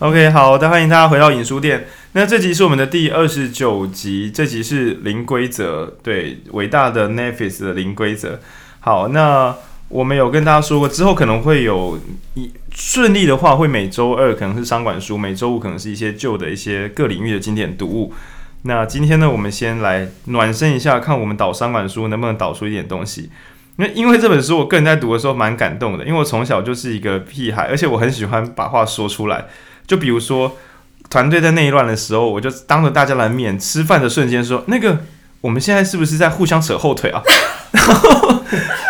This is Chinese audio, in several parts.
OK，好的，欢迎大家回到影书店。那这集是我们的第二十九集，这集是零规则，对，伟大的 Netflix 的零规则。好，那我们有跟大家说过，之后可能会有一顺利的话，会每周二可能是商管书，每周五可能是一些旧的一些各领域的经典读物。那今天呢，我们先来暖身一下，看我们导商管书能不能导出一点东西。那因为这本书，我个人在读的时候蛮感动的，因为我从小就是一个屁孩，而且我很喜欢把话说出来。就比如说，团队在内乱的时候，我就当着大家的面吃饭的瞬间说：“那个，我们现在是不是在互相扯后腿啊？”然 后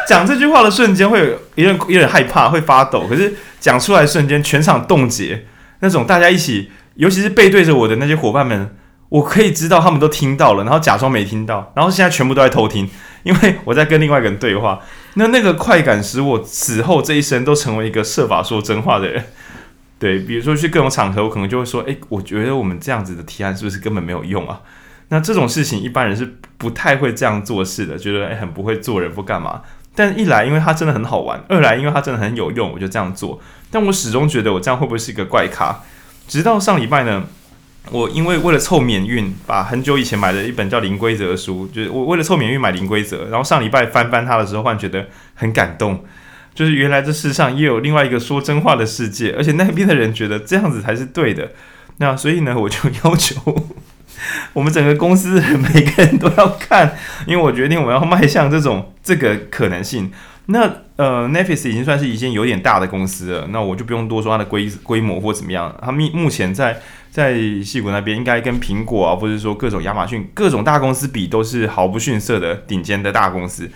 讲这句话的瞬间，会有有点有点害怕，会发抖。可是讲出来的瞬间，全场冻结，那种大家一起，尤其是背对着我的那些伙伴们，我可以知道他们都听到了，然后假装没听到，然后现在全部都在偷听，因为我在跟另外一个人对话。那那个快感使我此后这一生都成为一个设法说真话的人。对，比如说去各种场合，我可能就会说：“诶，我觉得我们这样子的提案是不是根本没有用啊？”那这种事情一般人是不太会这样做事的，觉得诶很不会做人，不干嘛。但一来，因为它真的很好玩；二来，因为它真的很有用，我就这样做。但我始终觉得我这样会不会是一个怪咖？直到上礼拜呢，我因为为了凑免运，把很久以前买的一本叫《零规则》的书，就是我为了凑免运买《零规则》，然后上礼拜翻翻它的时候，忽然觉得很感动。就是原来这世上也有另外一个说真话的世界，而且那边的人觉得这样子才是对的。那所以呢，我就要求我们整个公司每个人都要看，因为我决定我要迈向这种这个可能性。那呃，Netflix 已经算是一间有点大的公司了，那我就不用多说它的规规模或怎么样。它目目前在在矽谷那边，应该跟苹果啊，或者说各种亚马逊各种大公司比，都是毫不逊色的顶尖的大公司。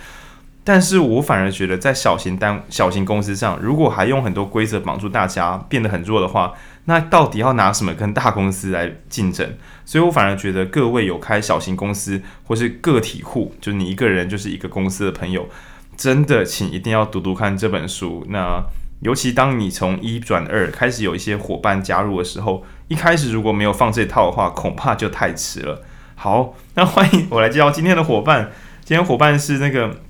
但是我反而觉得，在小型单小型公司上，如果还用很多规则绑住大家，变得很弱的话，那到底要拿什么跟大公司来竞争？所以我反而觉得，各位有开小型公司或是个体户，就你一个人就是一个公司的朋友，真的请一定要读读看这本书。那尤其当你从一转二开始有一些伙伴加入的时候，一开始如果没有放这套的话，恐怕就太迟了。好，那欢迎我来介绍今天的伙伴。今天伙伴是那个。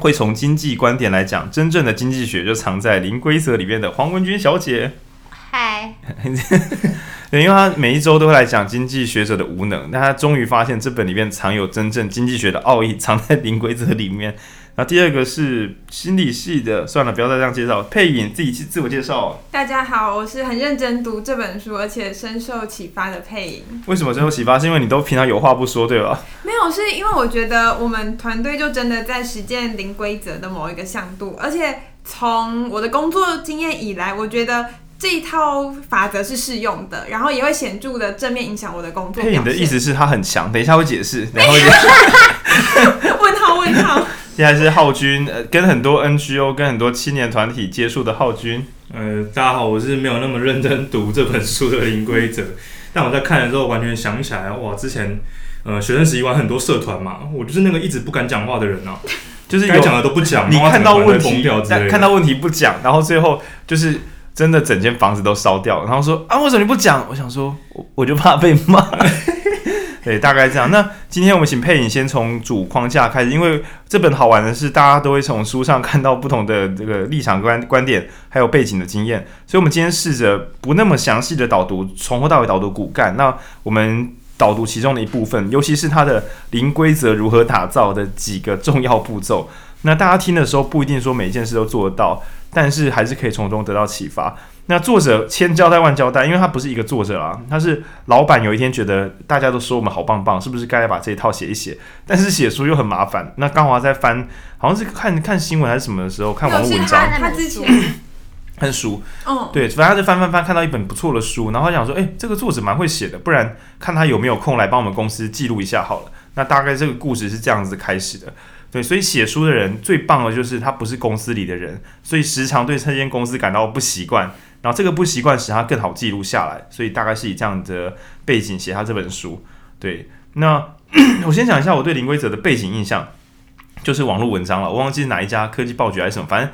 会从经济观点来讲，真正的经济学就藏在零规则里面的黄文君小姐。嗨，对，因为他每一周都会来讲经济学者的无能，但他终于发现这本里面藏有真正经济学的奥义，藏在零规则里面。那第二个是心理系的，算了，不要再这样介绍。配影自己去自我介绍。大家好，我是很认真读这本书，而且深受启发的配影。为什么深受启发？是因为你都平常有话不说，对吧？没有，是因为我觉得我们团队就真的在实践零规则的某一个向度，而且从我的工作经验以来，我觉得这一套法则是适用的，然后也会显著的正面影响我的工作。佩颖的意思是他很强，等一下会解释，然后问号问号。现在是浩君，呃，跟很多 NGO、跟很多青年团体接触的浩君。呃，大家好，我是没有那么认真读这本书的林规则，但我在看的时候完全想起来，哇，之前呃学生时期玩很多社团嘛，我就是那个一直不敢讲话的人啊，就是该讲的都不讲，你看到问题，但看到问题不讲，然后最后就是真的整间房子都烧掉，然后说啊，为什么你不讲？我想说，我 我就怕被骂。对，大概这样。那今天我们请佩影先从主框架开始，因为这本好玩的是，大家都会从书上看到不同的这个立场观观点，还有背景的经验。所以，我们今天试着不那么详细的导读，从头到尾导读骨干。那我们导读其中的一部分，尤其是它的零规则如何打造的几个重要步骤。那大家听的时候不一定说每件事都做得到，但是还是可以从中得到启发。那作者千交代万交代，因为他不是一个作者啊，他是老板。有一天觉得大家都说我们好棒棒，是不是该把这一套写一写？但是写书又很麻烦。那刚好在翻，好像是看看新闻还是什么的时候，看网络文章。他之前看书，哦，对，反正他就翻翻翻，看到一本不错的书，然后他想说，哎，这个作者蛮会写的，不然看他有没有空来帮我们公司记录一下好了。那大概这个故事是这样子开始的。对，所以写书的人最棒的就是他不是公司里的人，所以时常对这间公司感到不习惯。然后这个不习惯使他更好记录下来，所以大概是以这样的背景写他这本书。对，那 我先讲一下我对林规则的背景印象，就是网络文章了，我忘记是哪一家科技报局还是什么，反正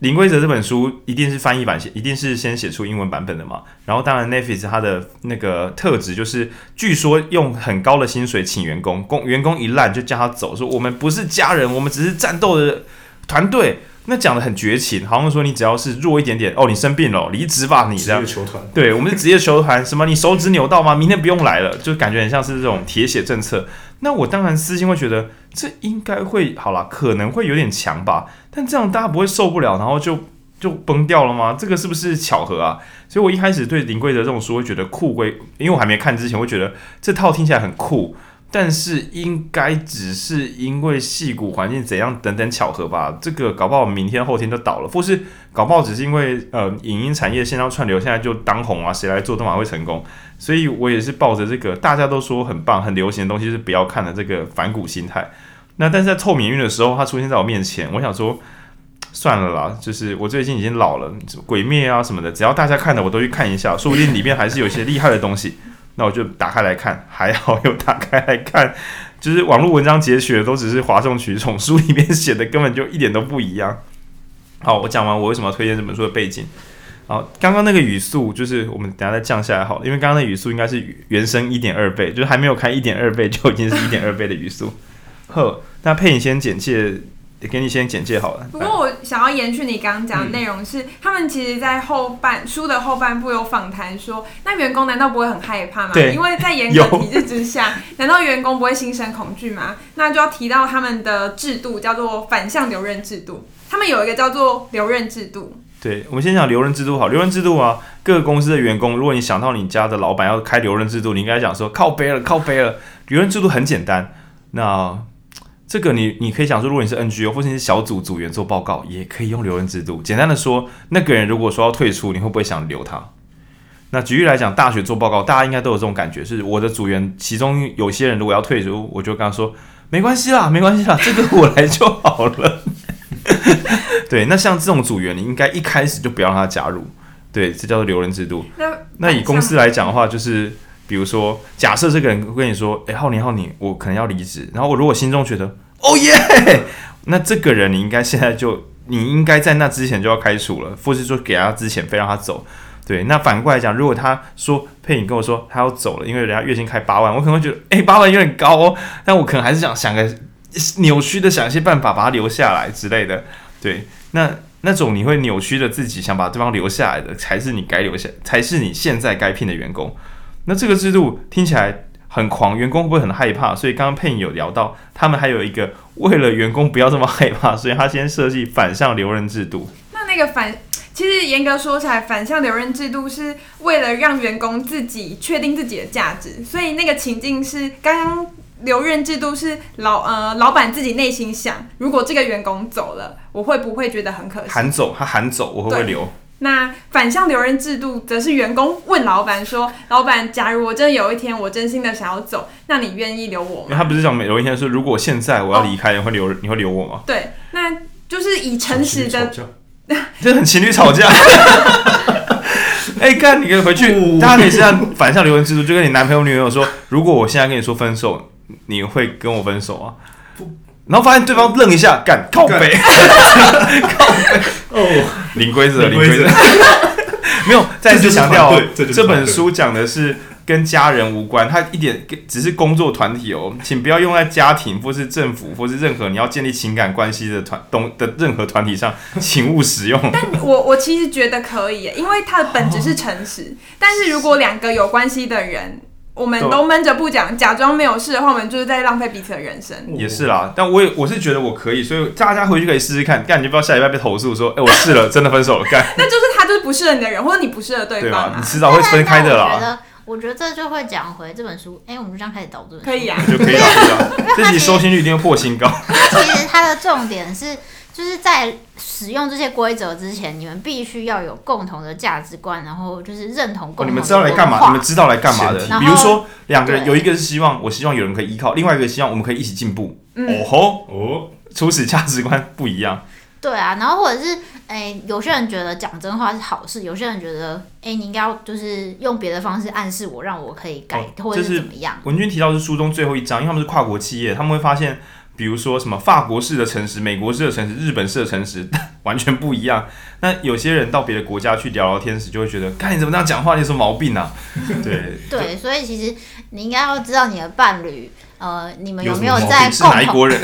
林规则这本书一定是翻译版写，一定是先写出英文版本的嘛。然后当然 Netflix 他的那个特质就是，据说用很高的薪水请员工，工员工一烂就叫他走，说我们不是家人，我们只是战斗的团队。那讲的很绝情，好像说你只要是弱一点点，哦，你生病了，离职吧，你这样。职业球团。对，我们是职业球团，什么你手指扭到吗？明天不用来了，就感觉很像是这种铁血政策。那我当然私心会觉得，这应该会好啦，可能会有点强吧。但这样大家不会受不了，然后就就崩掉了吗？这个是不是巧合啊？所以我一开始对林贵德这种书会觉得酷归，因为我还没看之前，会觉得这套听起来很酷。但是应该只是因为戏骨环境怎样等等巧合吧，这个搞不好明天后天就倒了，或是搞不好只是因为呃影音产业线上串流现在就当红啊，谁来做都蛮会成功，所以我也是抱着这个大家都说很棒很流行的东西是不要看的这个反骨心态。那但是在凑免运的时候，它出现在我面前，我想说算了啦，就是我最近已经老了，鬼灭啊什么的，只要大家看的我都去看一下，说不定里面还是有一些厉害的东西。那我就打开来看，还好有打开来看，就是网络文章截取的都只是哗众取宠，书里面写的根本就一点都不一样。好，我讲完我为什么要推荐这本书的背景。好，刚刚那个语速就是我们等下再降下来好了，因为刚刚的语速应该是原声一点二倍，就是还没有开一点二倍就已经是一点二倍的语速。呵，那佩颖先简介。给你先简介好了。不过我想要延续你刚刚讲的内容是，嗯、他们其实，在后半书的后半部有访谈说，那员工难道不会很害怕吗？对，因为在严格体制之下，难道员工不会心生恐惧吗？那就要提到他们的制度叫做反向留任制度。他们有一个叫做留任制度。对，我们先讲留任制度好。留任制度啊，各个公司的员工，如果你想到你家的老板要开留任制度，你应该讲说靠背了，靠背了。留任制度很简单，那。这个你你可以想说，如果你是 NGO 或者你是小组组员做报告，也可以用留任制度。简单的说，那个人如果说要退出，你会不会想留他？那举例来讲，大学做报告，大家应该都有这种感觉，是我的组员其中有些人如果要退出，我就跟他说没关系啦，没关系啦，这个我来就好了。对，那像这种组员，你应该一开始就不要让他加入。对，这叫做留任制度。那那以公司来讲的话，就是。比如说，假设这个人跟你说：“哎，浩年，浩年，我可能要离职。”然后我如果心中觉得“哦耶”，那这个人你应该现在就，你应该在那之前就要开除了，或是说给他之前非让他走。对，那反过来讲，如果他说佩颖跟我说他要走了，因为人家月薪开八万，我可能会觉得：“哎，八万有点高哦。”但我可能还是想想个扭曲的想一些办法把他留下来之类的。对，那那种你会扭曲的自己想把对方留下来的，才是你该留下，才是你现在该聘的员工。那这个制度听起来很狂，员工会不会很害怕？所以刚刚佩影有聊到，他们还有一个为了员工不要这么害怕，所以他先设计反向留任制度。那那个反，其实严格说起来，反向留任制度是为了让员工自己确定自己的价值。所以那个情境是，刚刚留任制度是老呃老板自己内心想，如果这个员工走了，我会不会觉得很可惜？喊走他喊走，我会不会留？那反向留任制度，则是员工问老板说：“老板，假如我真的有一天我真心的想要走，那你愿意留我吗？”他不是讲每有一天说，如果现在我要离开，你会留你会留我吗？对，那就是以诚实的，这很情侣吵架。哎、欸，干，你可以回去，大家可以这样反向留任制度，就跟你男朋友女朋友说：“如果我现在跟你说分手，你会跟我分手吗？”然后发现对方愣一下，干靠背，靠背 哦，零规则，零规则，没有再次强调哦，这本书讲的是跟家人无关，它一点只是工作团体哦，请不要用在家庭或是政府或是任何你要建立情感关系的团东的任何团体上，请勿使用。但我我其实觉得可以，因为它的本质是诚实，但是如果两个有关系的人。我们都闷着不讲，假装没有事的话，我们就是在浪费彼此的人生。也是啦，但我也我是觉得我可以，所以大家回去可以试试看，干你就不要下礼拜被投诉说，哎、欸，我试了，真的分手了，干。那就是他就是不适合你的人，或者你不适合对方、啊，你迟早会分开的啦。我觉得，我觉得这就会讲回这本书，哎、欸，我们就这样开始导论，可以啊，就可以了，这集 收听率一定会破新高。其实它的重点是。就是在使用这些规则之前，你们必须要有共同的价值观，然后就是认同共同的、哦。你们知道来干嘛？你们知道来干嘛的？比如说，两个人有一个是希望，我希望有人可以依靠；另外一个希望我们可以一起进步。嗯、哦吼哦，初始价值观不一样。对啊，然后或者是，哎、欸，有些人觉得讲真话是好事，有些人觉得，哎、欸，你应该要就是用别的方式暗示我，让我可以改，哦、或者是怎么样。文君提到是书中最后一章，因为他们是跨国企业，他们会发现。比如说什么法国式的诚实、美国式的诚实、日本式的诚实，完全不一样。那有些人到别的国家去聊聊天时，就会觉得，看你怎么这样讲话，你有什么毛病啊？对 对，所以其实你应该要知道你的伴侣，呃，你们有没有在是哪一国人？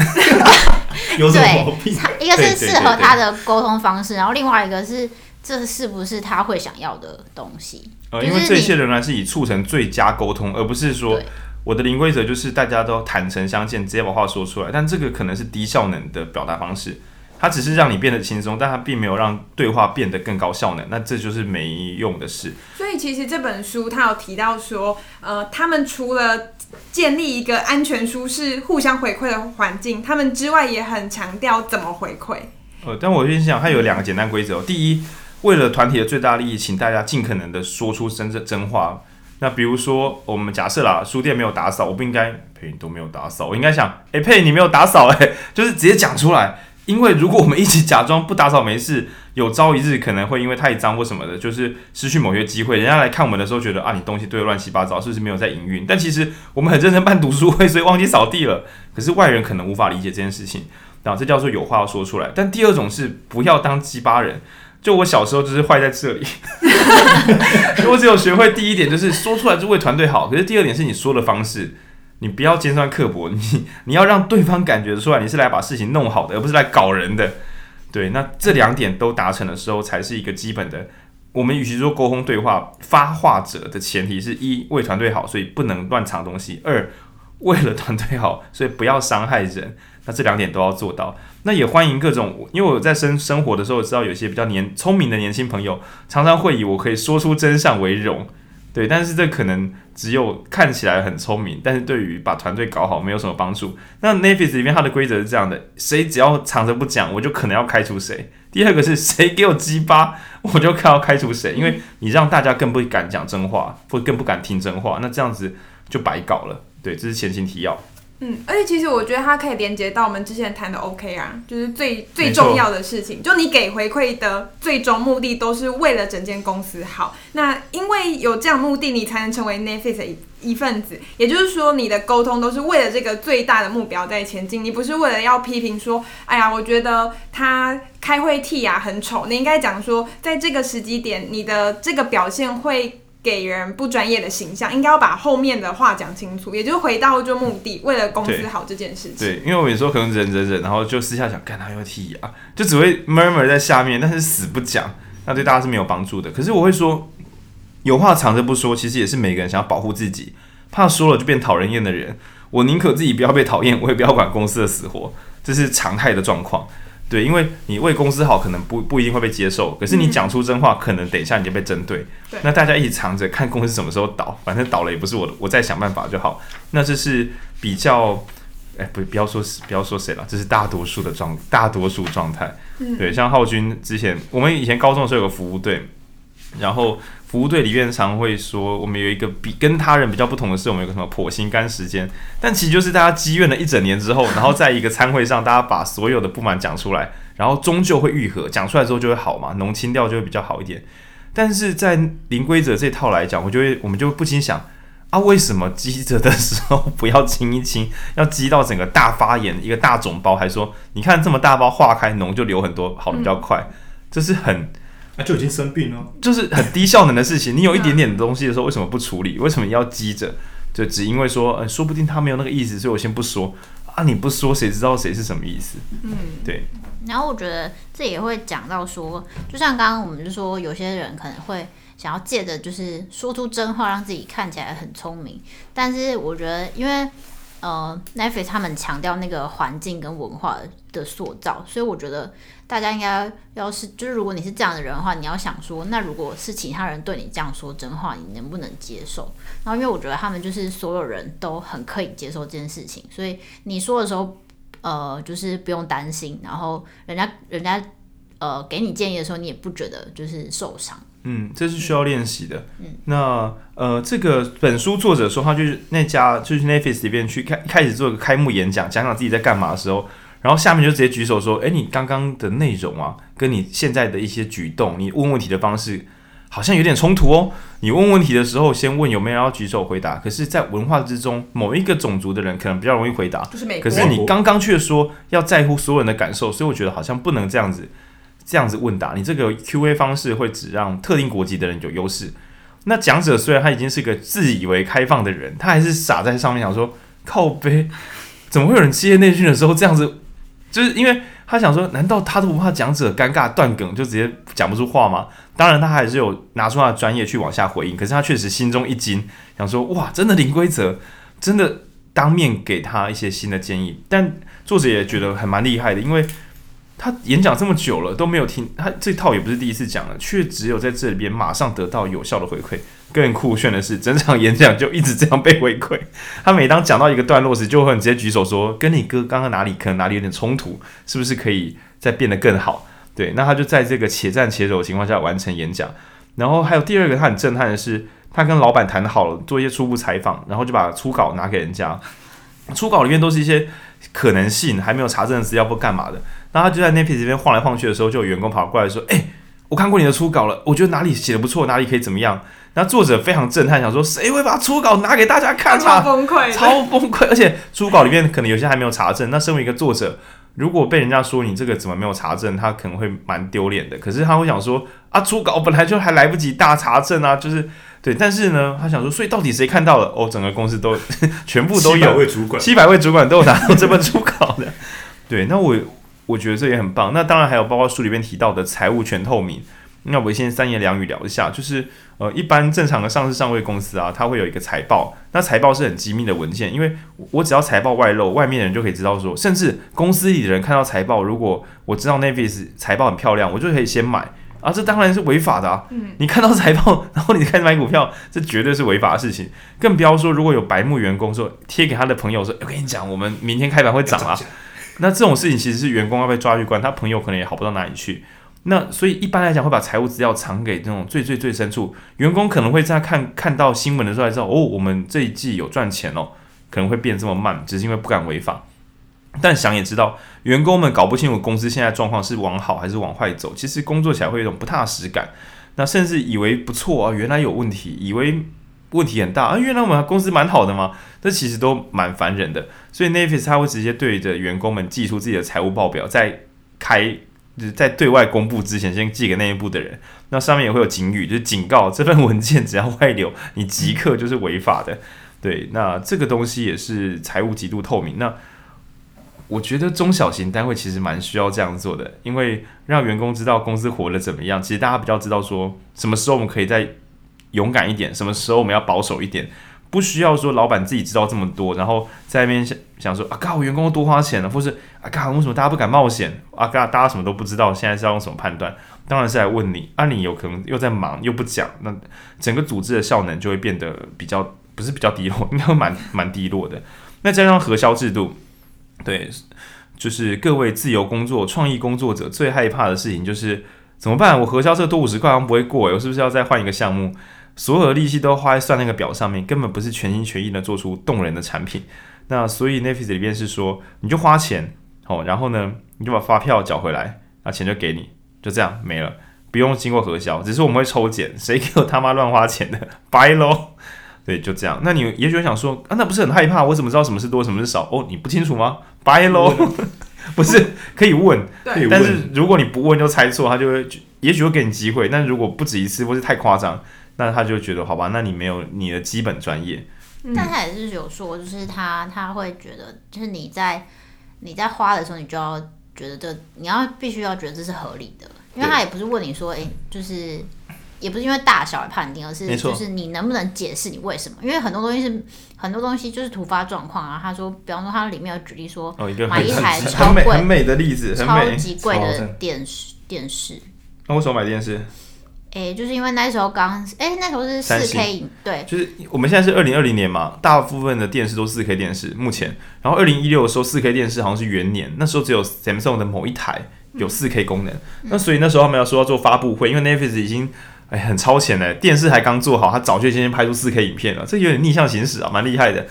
有什么毛病？对，一个是适合他的沟通方式，然后另外一个是这是不是他会想要的东西？呃，因为这些仍然是以促成最佳沟通，而不是说我的零规则就是大家都坦诚相见，直接把话说出来。但这个可能是低效能的表达方式，它只是让你变得轻松，但它并没有让对话变得更高效能。那这就是没用的事。所以其实这本书它有提到说，呃，他们除了建立一个安全、舒适、互相回馈的环境，他们之外也很强调怎么回馈。呃，但我先想，它有两个简单规则。第一。为了团体的最大利益，请大家尽可能的说出真正真话。那比如说，我们假设啦，书店没有打扫，我不应该佩你都没有打扫，我应该想，哎、欸、佩你没有打扫，哎，就是直接讲出来。因为如果我们一起假装不打扫没事，有朝一日可能会因为太脏或什么的，就是失去某些机会。人家来看我们的时候，觉得啊你东西堆得乱七八糟，是不是没有在营运？但其实我们很认真办读书会，所以忘记扫地了。可是外人可能无法理解这件事情，然后这叫做有话要说出来。但第二种是不要当鸡巴人。就我小时候就是坏在这里，我只有学会第一点就是说出来就为团队好，可是第二点是你说的方式，你不要尖酸刻薄，你你要让对方感觉出来你是来把事情弄好的，而不是来搞人的。对，那这两点都达成的时候，才是一个基本的。我们与其说沟通对话，发话者的前提是一为团队好，所以不能乱藏东西；二为了团队好，所以不要伤害人。那这两点都要做到。那也欢迎各种，因为我在生生活的时候，知道有些比较年聪明的年轻朋友，常常会以我可以说出真相为荣，对。但是这可能只有看起来很聪明，但是对于把团队搞好没有什么帮助。那 Nefis 里面它的规则是这样的：谁只要藏着不讲，我就可能要开除谁。第二个是 谁给我鸡巴，我就看要开除谁，因为你让大家更不敢讲真话，或更不敢听真话，那这样子就白搞了。对，这是前情提要。嗯，而且其实我觉得它可以连接到我们之前谈的 OK 啊，就是最最重要的事情，就你给回馈的最终目的都是为了整间公司好。那因为有这样目的，你才能成为 Netflix 的一一份子。也就是说，你的沟通都是为了这个最大的目标在前进，你不是为了要批评说，哎呀，我觉得他开会剃牙很丑。你应该讲说，在这个时机点，你的这个表现会。给人不专业的形象，应该要把后面的话讲清楚，也就是回到就目的，为了公司好这件事情。对，因为我有时候可能忍忍忍，然后就私下想，看他又剃牙，就只会 murmur 在下面，但是死不讲，那对大家是没有帮助的。可是我会说，有话藏着不说，其实也是每个人想要保护自己，怕说了就变讨人厌的人。我宁可自己不要被讨厌，我也不要管公司的死活，这是常态的状况。对，因为你为公司好，可能不不一定会被接受。可是你讲出真话，可能等一下你就被针对。对，那大家一起藏着，看公司什么时候倒，反正倒了也不是我的，我再想办法就好。那这是比较，哎，不，不要说不要说谁了，这是大多数的状，大多数状态。对，像浩君之前，我们以前高中的时候有个服务队，然后。服务队里面常会说，我们有一个比跟他人比较不同的是，我们有个什么破心肝时间，但其实就是大家积怨了一整年之后，然后在一个餐会上，大家把所有的不满讲出来，然后终究会愈合，讲出来之后就会好嘛，浓清调就会比较好一点。但是在零规则这套来讲，我就会我们就不禁想啊，为什么积着的时候不要清一清，要积到整个大发炎一个大肿包，还说你看这么大包化开脓就流很多，好的比较快，这是很。那、啊、就已经生病了，就是很低效能的事情。你有一点点的东西的时候，为什么不处理？为什么要积着？就只因为说，呃，说不定他没有那个意思，所以我先不说啊。你不说，谁知道谁是什么意思？嗯，对。然后我觉得这也会讲到说，就像刚刚我们就说，有些人可能会想要借着就是说出真话，让自己看起来很聪明。但是我觉得，因为呃，Netflix 他们强调那个环境跟文化的塑造，所以我觉得。大家应该要是就是，如果你是这样的人的话，你要想说，那如果是其他人对你这样说真话，你能不能接受？然后，因为我觉得他们就是所有人都很可以接受这件事情，所以你说的时候，呃，就是不用担心。然后，人家人家呃给你建议的时候，你也不觉得就是受伤。嗯，这是需要练习的。嗯，那呃，这个本书作者说，他就是那家就是 Netflix 里边去开开始做个开幕演讲，讲讲自己在干嘛的时候。然后下面就直接举手说：“诶，你刚刚的内容啊，跟你现在的一些举动，你问问题的方式好像有点冲突哦。你问问题的时候，先问有没有人要举手回答。可是，在文化之中，某一个种族的人可能比较容易回答。就是美国。可是你刚刚却说要在乎所有人的感受，所以我觉得好像不能这样子这样子问答。你这个 Q&A 方式会只让特定国籍的人有优势。那讲者虽然他已经是个自以为开放的人，他还是傻在上面想说。”靠北，怎么会有人企业内训的时候这样子？就是因为他想说，难道他都不怕讲者尴尬断梗，就直接讲不出话吗？当然，他还是有拿出他的专业去往下回应。可是他确实心中一惊，想说，哇，真的零规则，真的当面给他一些新的建议。但作者也觉得还蛮厉害的，因为。他演讲这么久了都没有听，他这套也不是第一次讲了，却只有在这里边马上得到有效的回馈。更酷炫的是，整场演讲就一直这样被回馈。他每当讲到一个段落时，就会很直接举手说：“跟你哥刚刚哪里可能哪里有点冲突，是不是可以再变得更好？”对，那他就在这个且战且走的情况下完成演讲。然后还有第二个，他很震撼的是，他跟老板谈好了做一些初步采访，然后就把初稿拿给人家。初稿里面都是一些可能性，还没有查证的资料或干嘛的。然后他就在 n e t f l i 这边晃来晃去的时候，就有员工跑过来说：“哎、我看过你的初稿了，我觉得哪里写的不错，哪里可以怎么样？”那作者非常震撼，想说：“谁会把初稿拿给大家看啊？”超崩溃，超崩溃！而且初稿里面可能有些还没有查证。那身为一个作者，如果被人家说你这个怎么没有查证，他可能会蛮丢脸的。可是他会想说：“啊，初稿本来就还来不及大查证啊，就是对。”但是呢，他想说：“所以到底谁看到了？哦，整个公司都 全部都有，七百位主管，七百位主管都有拿到这份初稿的。”对，那我。我觉得这也很棒。那当然还有包括书里面提到的财务全透明。那我先三言两语聊一下，就是呃，一般正常的上市上位公司啊，它会有一个财报。那财报是很机密的文件，因为我只要财报外露，外面的人就可以知道说，甚至公司里的人看到财报，如果我知道 Navis 财报很漂亮，我就可以先买啊。这当然是违法的啊。嗯。你看到财报，然后你开始买股票，这绝对是违法的事情。更不要说如果有白目员工说贴给他的朋友说，我跟你讲，我们明天开盘会涨啊。那这种事情其实是员工要被抓去关，他朋友可能也好不到哪里去。那所以一般来讲会把财务资料藏给这种最最最深处，员工可能会在看看到新闻的时候才知道，哦，我们这一季有赚钱哦，可能会变这么慢，只是因为不敢违法。但想也知道，员工们搞不清楚公司现在状况是往好还是往坏走，其实工作起来会有一种不踏实感。那甚至以为不错啊，原来有问题，以为。问题很大啊！原来我们公司蛮好的嘛，这其实都蛮烦人的。所以 Navis 他会直接对着员工们寄出自己的财务报表，在开在对外公布之前，先寄给内部的人。那上面也会有警语，就是警告这份文件只要外流，你即刻就是违法的。对，那这个东西也是财务极度透明。那我觉得中小型单位其实蛮需要这样做的，因为让员工知道公司活得怎么样。其实大家比较知道说什么时候我们可以在。勇敢一点，什么时候我们要保守一点？不需要说老板自己知道这么多，然后在那边想想说啊，靠，我员工多花钱了，或是啊，靠，为什么大家不敢冒险？啊，靠，大家什么都不知道，现在是要用什么判断？当然是来问你，啊，你有可能又在忙又不讲，那整个组织的效能就会变得比较不是比较低落，应该蛮蛮低落的。那加上核销制度，对，就是各位自由工作、创意工作者最害怕的事情就是怎么办？我核销这多五十块好像不会过，我是不是要再换一个项目？所有的力气都花在算那个表上面，根本不是全心全意的做出动人的产品。那所以 Netflix 里边是说，你就花钱，哦，然后呢，你就把发票缴回来，那钱就给你，就这样没了，不用经过核销，只是我们会抽检，谁给我他妈乱花钱的，拜喽。对，就这样。那你也许会想说，啊，那不是很害怕？我怎么知道什么是多，什么是少？哦，你不清楚吗？拜喽，不是可以问，但是如果你不问就猜错，他就会，也许会给你机会，但是如果不止一次或是太夸张。那他就觉得好吧，那你没有你的基本专业。但他也是有说，就是他他会觉得，就是你在你在花的时候，你就要觉得这你要必须要觉得这是合理的，因为他也不是问你说，哎、欸，就是也不是因为大小而判定，而是就是你能不能解释你为什么？因为很多东西是很多东西就是突发状况啊。他说，比方说他里面有举例说，哦、一买一台超贵很美的例子，超级贵的电视电视。那为什么买电视？哎、欸，就是因为那时候刚，诶、欸，那时候是四 K，对，就是我们现在是二零二零年嘛，大部分的电视都四 K 电视，目前，然后二零一六的时候四 K 电视好像是元年，那时候只有 Samsung 的某一台有四 K 功能，嗯、那所以那时候他们要说要做发布会，因为 Netflix 已经哎很超前嘞，电视还刚做好，他早就先拍出四 K 影片了，这有点逆向行驶啊，蛮厉害的。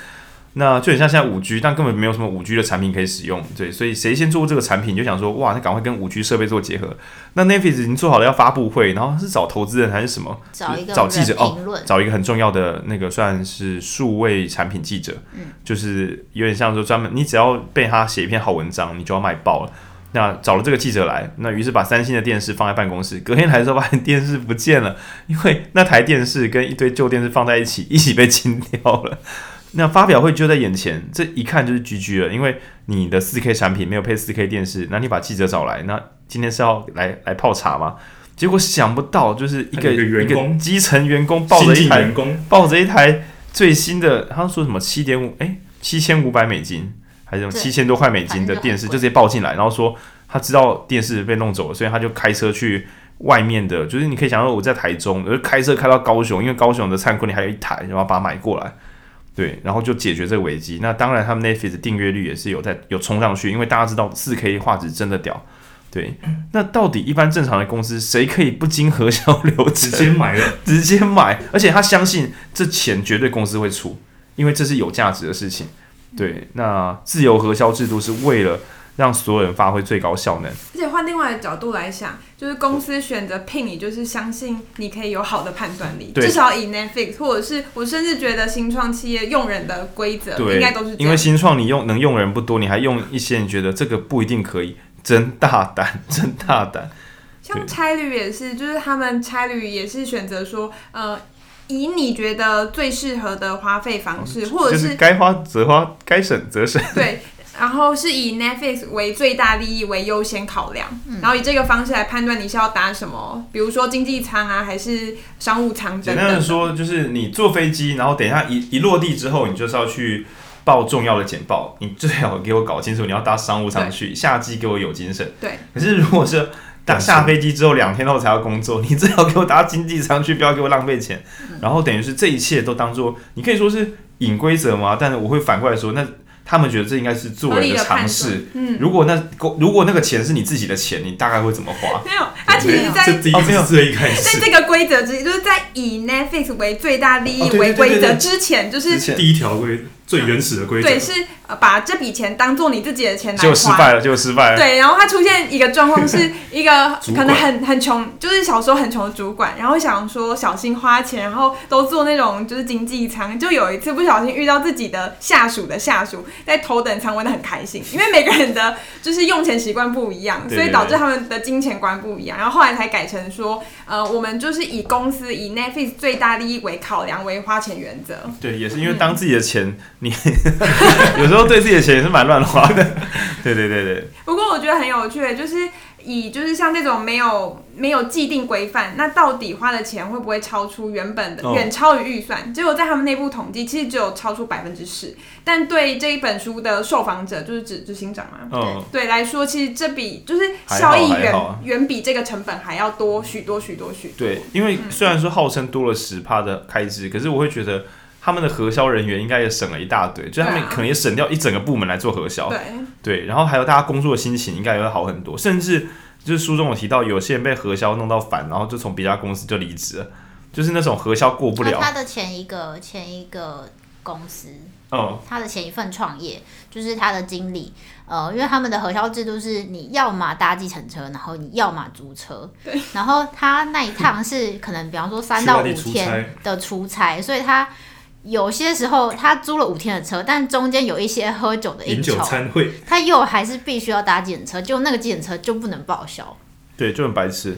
那就很像现在五 G，但根本没有什么五 G 的产品可以使用，对，所以谁先做这个产品，就想说哇，那赶快跟五 G 设备做结合。那 Netflix 已经做好了要发布会，然后是找投资人还是什么？找一个找记者哦，找一个很重要的那个算是数位产品记者，嗯，就是有点像说专门，你只要被他写一篇好文章，你就要卖爆了。那找了这个记者来，那于是把三星的电视放在办公室，隔天来的时候发现电视不见了，因为那台电视跟一堆旧电视放在一起，一起被清掉了。那发表会就在眼前，这一看就是 GG 了，因为你的四 K 产品没有配四 K 电视，那你把记者找来，那今天是要来来泡茶吗？结果想不到，就是一个一个基层员工抱着一台抱着一台最新的，他说什么七点五哎七千五百美金还是七千多块美金的电视，就直接抱进来，然后说他知道电视被弄走了，所以他就开车去外面的，就是你可以想到我在台中，而开车开到高雄，因为高雄的仓库里还有一台，然后把它买过来，对，然后就解决这个危机。那当然，他们 Netflix 订阅率也是有在有冲上去，因为大家知道四 K 画质真的屌。对，那到底一般正常的公司，谁可以不经核销流程直接买了？直接买，而且他相信这钱绝对公司会出，因为这是有价值的事情。对，那自由核销制度是为了让所有人发挥最高效能。而且换另外的角度来想，就是公司选择聘你，就是相信你可以有好的判断力。至少以 Netflix，或者是我甚至觉得新创企业用人的规则，应该都是因为新创你用能用人不多，你还用一些你觉得这个不一定可以。真大胆，真大胆！像差旅也是，就是他们差旅也是选择说，呃，以你觉得最适合的花费方式，或者是该花则花，该省则省。对，然后是以 Netflix 为最大利益为优先考量，嗯，然后以这个方式来判断你是要搭什么，比如说经济舱啊，还是商务舱等等。简单的说，就是你坐飞机，然后等一下一一落地之后，你就是要去。报重要的简报，你最好给我搞清楚你要搭商务舱去，下机给我有精神。对。可是如果是搭下飞机之后两天后才要工作，你最好给我搭经济舱去，不要给我浪费钱。嗯、然后等于是这一切都当做，你可以说是隐规则吗？但是我会反过来说，那。他们觉得这应该是做人的尝试。嗯，如果那如果那个钱是你自己的钱，你大概会怎么花？没有，他其实在这第一次一开始，在这个规则之一，就是在以 Netflix 为最大利益为规则之前，就是第一条规最原始的规则。对，是把这笔钱当做你自己的钱来花。就失败了，就失败了。对，然后他出现一个状况，是 一个可能很很穷，就是小时候很穷的主管，然后想说小心花钱，然后都做那种就是经济舱，就有一次不小心遇到自己的下属的下属。在头等舱玩的很开心，因为每个人的就是用钱习惯不一样，所以导致他们的金钱观不一样。然后后来才改成说，呃，我们就是以公司以 Netflix 最大利益为考量为花钱原则。对，也是因为当自己的钱，嗯、你 有时候对自己的钱也是蛮乱花的。对对对对。不过我觉得很有趣，就是。以就是像这种没有没有既定规范，那到底花的钱会不会超出原本的远超于预算？哦。结果在他们内部统计，其实只有超出百分之十。但对这一本书的受访者，就是指执行长嘛，哦，对来说，其实这笔就是效益远远比这个成本还要多许多许多许多。对，因为虽然说号称多了十趴的开支，可是我会觉得他们的核销人员应该也省了一大堆，就他们可能也省掉一整个部门来做核销。对。对，然后还有大家工作的心情应该也会好很多，甚至就是书中有提到，有些人被核销弄到烦，然后就从别家公司就离职了，就是那种核销过不了。他的前一个前一个公司，哦，他的前一份创业就是他的经理，呃，因为他们的核销制度是你要么搭计程车，然后你要么租车，对，然后他那一趟是可能比方说三到五天的出差，所以他。有些时候他租了五天的车，但中间有一些喝酒的应酬，饮酒餐会，他又还是必须要搭计程车，就那个计程车就不能报销。对，就很白痴。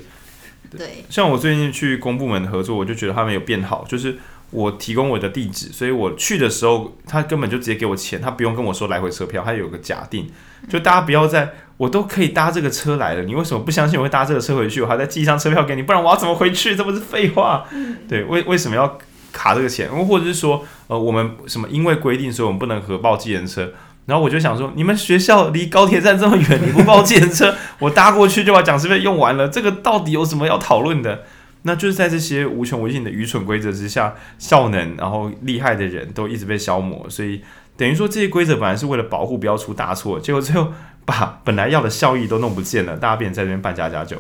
对，像我最近去公部门合作，我就觉得他们有变好，就是我提供我的地址，所以我去的时候，他根本就直接给我钱，他不用跟我说来回车票，他有个假定，就大家不要在我都可以搭这个车来了，你为什么不相信我会搭这个车回去？我还在寄一张车票给你，不然我要怎么回去？这不是废话？对，为为什么要？卡这个钱，或者是说，呃，我们什么因为规定，所以我们不能核报计程车。然后我就想说，你们学校离高铁站这么远，你不报计程车，我搭过去就把讲师费用完了。这个到底有什么要讨论的？那就是在这些无穷无尽的愚蠢规则之下，效能然后厉害的人都一直被消磨。所以等于说，这些规则本来是为了保护不要出大错，结果最后把本来要的效益都弄不见了，大家变成在这边办家家酒。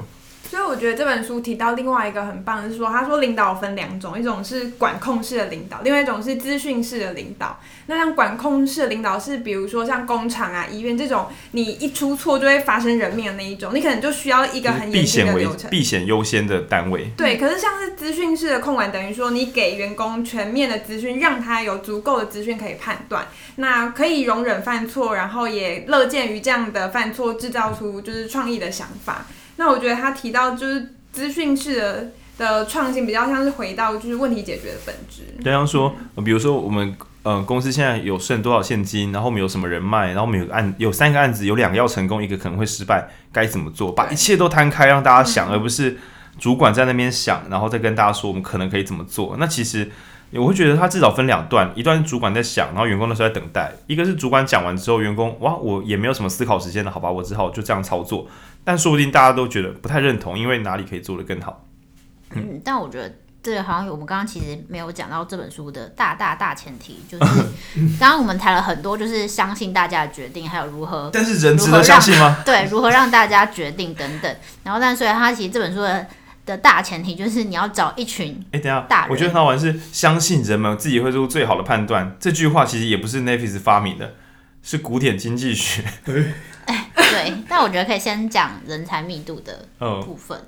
所以我觉得这本书提到另外一个很棒的是说，他说领导分两种，一种是管控式的领导，另外一种是资讯式的领导。那像管控式的领导是，比如说像工厂啊、医院这种，你一出错就会发生人命的那一种，你可能就需要一个很严谨的流程，避险优先的单位。对，可是像是资讯式的控管，等于说你给员工全面的资讯，让他有足够的资讯可以判断，那可以容忍犯错，然后也乐见于这样的犯错制造出就是创意的想法。那我觉得他提到就是资讯式的的创新，比较像是回到就是问题解决的本质。比方说，比如说我们呃，公司现在有剩多少现金，然后我们有什么人脉，然后我们有案有三个案子，有两个要成功，一个可能会失败，该怎么做？把一切都摊开让大家想，而不是主管在那边想，然后再跟大家说我们可能可以怎么做。那其实我会觉得他至少分两段，一段是主管在想，然后员工那时候在等待；一个是主管讲完之后，员工哇，我也没有什么思考时间了，好吧，我只好就这样操作。但说不定大家都觉得不太认同，因为哪里可以做得更好？嗯，嗯，但我觉得。这个好像我们刚刚其实没有讲到这本书的大大大前提，就是 刚刚我们谈了很多，就是相信大家的决定，还有如何，但是人值得相信吗？对，如何让大家决定等等。然后，但所以他其实这本书的的大前提就是你要找一群哎，等下大，我觉得很好玩是相信人们自己会做出最好的判断。这句话其实也不是 Nafis 发明的，是古典经济学。哎，对，但我觉得可以先讲人才密度的部分。嗯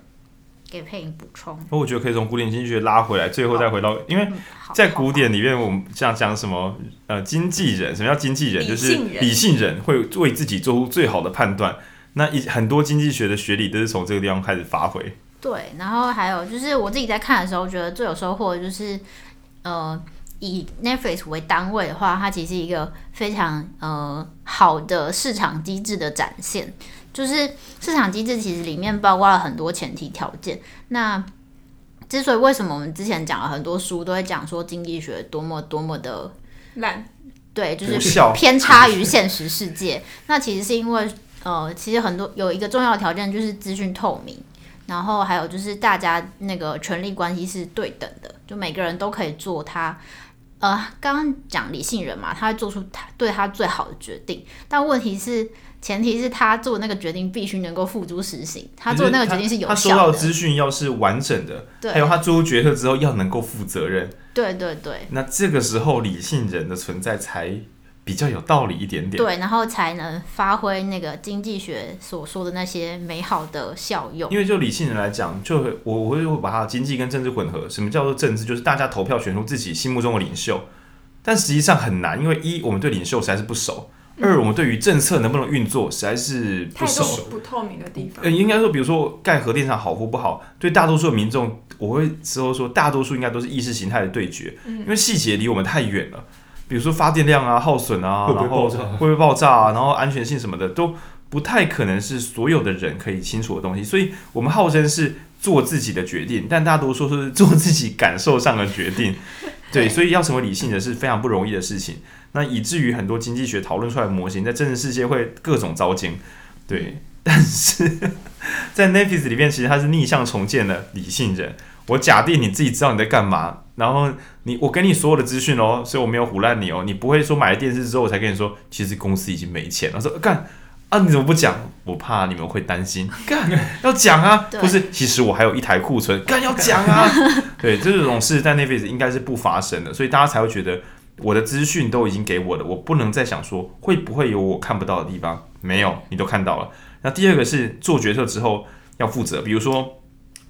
给配音补充，那我觉得可以从古典经济学拉回来，最后再回到，因为在古典里面，我们像讲什么呃经纪人，什么叫经纪人？就是理性人会为自己做出最好的判断。那一很多经济学的学理都是从这个地方开始发挥。对，然后还有就是我自己在看的时候，觉得最有收获的就是呃以 Netflix 为单位的话，它其实是一个非常呃好的市场机制的展现。就是市场机制其实里面包括了很多前提条件。那之所以为什么我们之前讲了很多书都会讲说经济学多么多么的烂，对，就是偏差于现实世界。那其实是因为呃，其实很多有一个重要条件就是资讯透明，然后还有就是大家那个权力关系是对等的，就每个人都可以做他呃，刚刚讲理性人嘛，他会做出他对他最好的决定。但问题是。前提是他做那个决定必须能够付诸实行，他做那个决定是有效的。他收到资讯要是完整的，对，还有他做出决策之后要能够负责任。对对对。那这个时候理性人的存在才比较有道理一点点。对，然后才能发挥那个经济学所说的那些美好的效用。因为就理性人来讲，就我我会把它经济跟政治混合。什么叫做政治？就是大家投票选出自己心目中的领袖，但实际上很难，因为一我们对领袖实在是不熟。二，我们对于政策能不能运作，实在是不熟，太多不透明的地方。呃，应该说，比如说盖核电厂好或不好，对大多数民众，我会之后说，大多数应该都是意识形态的对决，因为细节离我们太远了。比如说发电量啊、耗损啊，然后会不会爆炸啊，然后安全性什么的，都不太可能是所有的人可以清楚的东西。所以，我们号称是做自己的决定，但大多数是做自己感受上的决定。对，所以要成为理性的是非常不容易的事情。那以至于很多经济学讨论出来的模型，在真实世界会各种糟践。对，但是 在 Nafis 里面，其实它是逆向重建的理性人。我假定你自己知道你在干嘛，然后你我给你所有的资讯哦，所以我没有唬烂你哦。你不会说买了电视之后我才跟你说，其实公司已经没钱了。说干啊，你怎么不讲？我怕你们会担心。干要讲啊，不是？其实我还有一台库存，干要讲啊。对，这种事在 Nafis 应该是不发生的，所以大家才会觉得。我的资讯都已经给我了，我不能再想说会不会有我看不到的地方。没有，你都看到了。那第二个是做决策之后要负责，比如说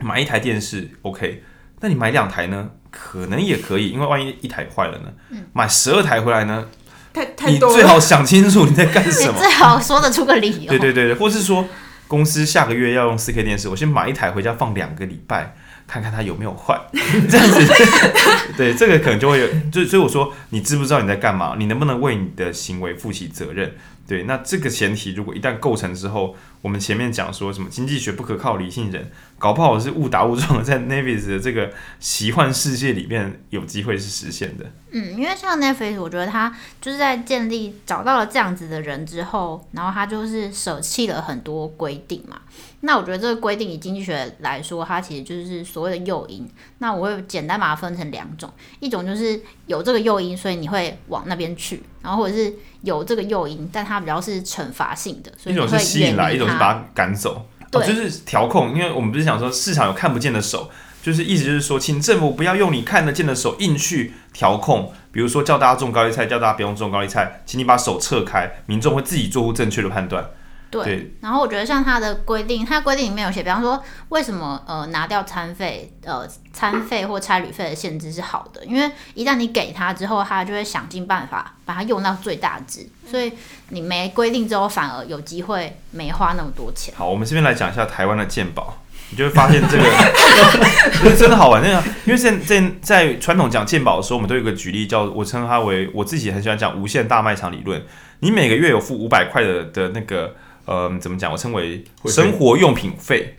买一台电视，OK，那你买两台呢？可能也可以，因为万一一台坏了呢？嗯、买十二台回来呢？太太多。你最好想清楚你在干什么。你最好说得出个理由。对对对对，或是说公司下个月要用四 K 电视，我先买一台回家放两个礼拜。看看它有没有坏，这样子，对，这个可能就会有，就所以我说，你知不知道你在干嘛？你能不能为你的行为负起责任？对，那这个前提如果一旦构成之后，我们前面讲说什么经济学不可靠，理性人搞不好是误打误撞的，在 Navis 的这个奇幻世界里面有机会是实现的。嗯，因为像 Navis，我觉得他就是在建立找到了这样子的人之后，然后他就是舍弃了很多规定嘛。那我觉得这个规定以经济学来说，它其实就是所谓的诱因。那我会简单把它分成两种，一种就是有这个诱因，所以你会往那边去；然后或者是有这个诱因，但它比较是惩罚性的，所以你会远离它。一种是吸引来，一种是把它赶走。对，哦，就是调控。因为我们不是想说市场有看不见的手，就是意思就是说，请政府不要用你看得见的手硬去调控。比如说叫大家种高丽菜，叫大家不用种高丽菜，请你把手撤开，民众会自己做出正确的判断。对，对，然后我觉得像它的规定，它规定里面有写，比方说为什么呃拿掉餐费、呃餐费或差旅费的限制是好的，因为一旦你给他之后，他就会想尽办法把它用到最大值，所以你没规定之后，反而有机会没花那么多钱。好，我们这边来讲一下台湾的健保。你就会发现这个 真的好玩。那样，因为在在在传统讲鉴宝的时候，我们都有个举例叫，我称它为我自己很喜欢讲无限大卖场理论。你每个月有付五百块的的那个呃，怎么讲？我称为生活用品费。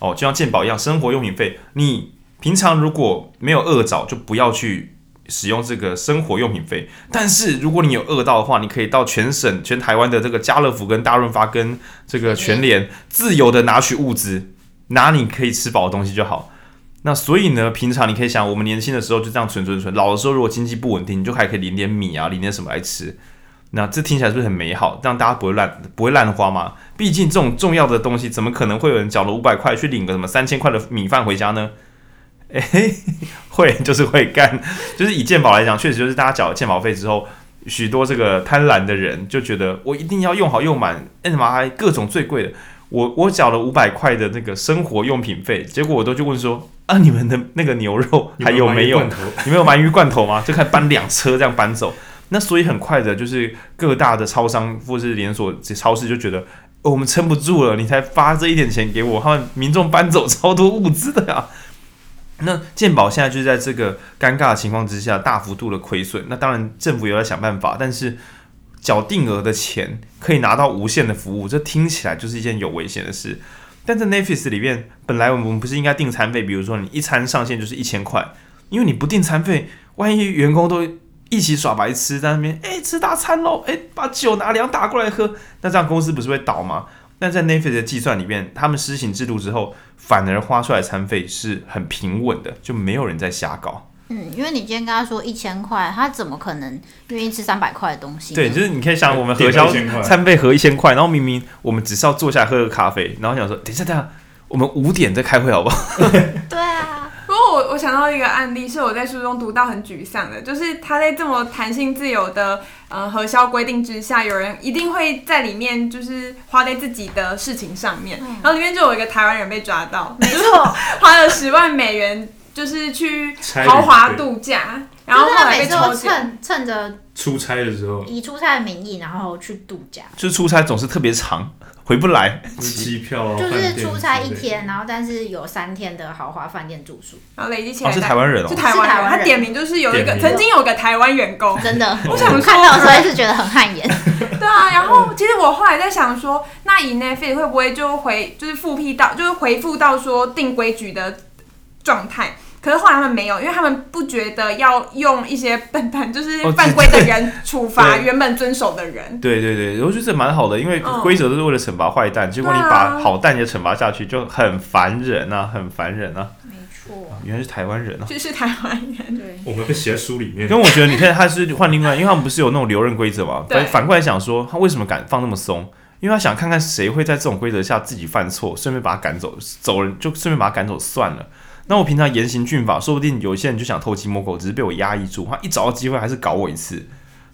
哦，就像健保一样，生活用品费。你平常如果没有饿着，就不要去使用这个生活用品费。但是如果你有饿到的话，你可以到全省、全台湾的这个家乐福、跟大润发、跟这个全联，自由的拿取物资，拿你可以吃饱的东西就好。那所以呢，平常你可以想，我们年轻的时候就这样存存存，老的时候如果经济不稳定，你就还可以领点米啊，领点什么来吃。那这听起来是不是很美好？让大家不会烂，不会烂花吗？毕竟这种重要的东西，怎么可能会有人缴了五百块去领个什么三千块的米饭回家呢？诶、欸，会就是会干，就是以鉴宝来讲，确实就是大家缴了鉴宝费之后，许多这个贪婪的人就觉得我一定要用好用满，哎，怎么还各种最贵的？我我缴了五百块的那个生活用品费，结果我都去问说啊，你们的那个牛肉还有没有？你们有鳗 鱼罐头吗？就开始搬两车这样搬走。那所以很快的，就是各大的超商或是连锁超市就觉得，我们撑不住了，你才发这一点钱给我，他们民众搬走超多物资的呀。那健保现在就是在这个尴尬的情况之下，大幅度的亏损。那当然政府也在想办法，但是缴定额的钱可以拿到无限的服务，这听起来就是一件有危险的事。但在 Netflix 里面，本来我们不是应该订餐费，比如说你一餐上限就是一千块，因为你不订餐费，万一员工都一起耍白痴在那边，哎，吃大餐喽，哎，把酒拿两打过来喝，那这样公司不是会倒吗？但在 Netflix 的计算里面，他们施行制度之后，反而花出来的餐费是很平稳的，就没有人在瞎搞。嗯，因为你今天跟他说一千块，他怎么可能愿意吃三百块的东西？对，就是你可以想，我们核销餐费合一千块，然后明明我们只是要坐下来喝个咖啡，然后想说，等一下，等一下，我们五点再开会好不好？对啊。我我想到一个案例，是我在书中读到很沮丧的，就是他在这么弹性自由的呃核销规定之下，有人一定会在里面就是花在自己的事情上面，嗯、然后里面就有一个台湾人被抓到，没错，花了十万美元，就是去豪华度假，然后后来被抽趁趁着出差的时候，以出差的名义，然后去度假，就是出差总是特别长。回不来，机票就是出差一天，然后但是有三天的豪华饭店住宿，然后累积起来。是台湾人哦，是台湾人。他点名就是有一个曾经有个台湾员工，真的，我想看到的时候是觉得很汗颜。对啊，然后其实我后来在想说，那以 Netflix 会不会就回就是复辟到就是回复到说定规矩的状态？可是后来他们没有，因为他们不觉得要用一些笨蛋，就是犯规的人处罚原本遵守的人。对对对，我觉得这蛮好的，因为规则都是为了惩罚坏蛋，结果你把好蛋也惩罚下去，就很烦人啊，很烦人啊。没错，原来是台湾人啊，就 是台湾人。对，我们被写在书里面。跟我觉得，你看他是换另外，因为他们不是有那种留任规则嘛？反反过来想说，他为什么敢放那么松？因为他想看看谁会在这种规则下自己犯错，顺便把他赶走，走人就顺便把他赶走算了。那我平常严刑峻法，说不定有一些人就想偷鸡摸狗，只是被我压抑住。他一找到机会还是搞我一次，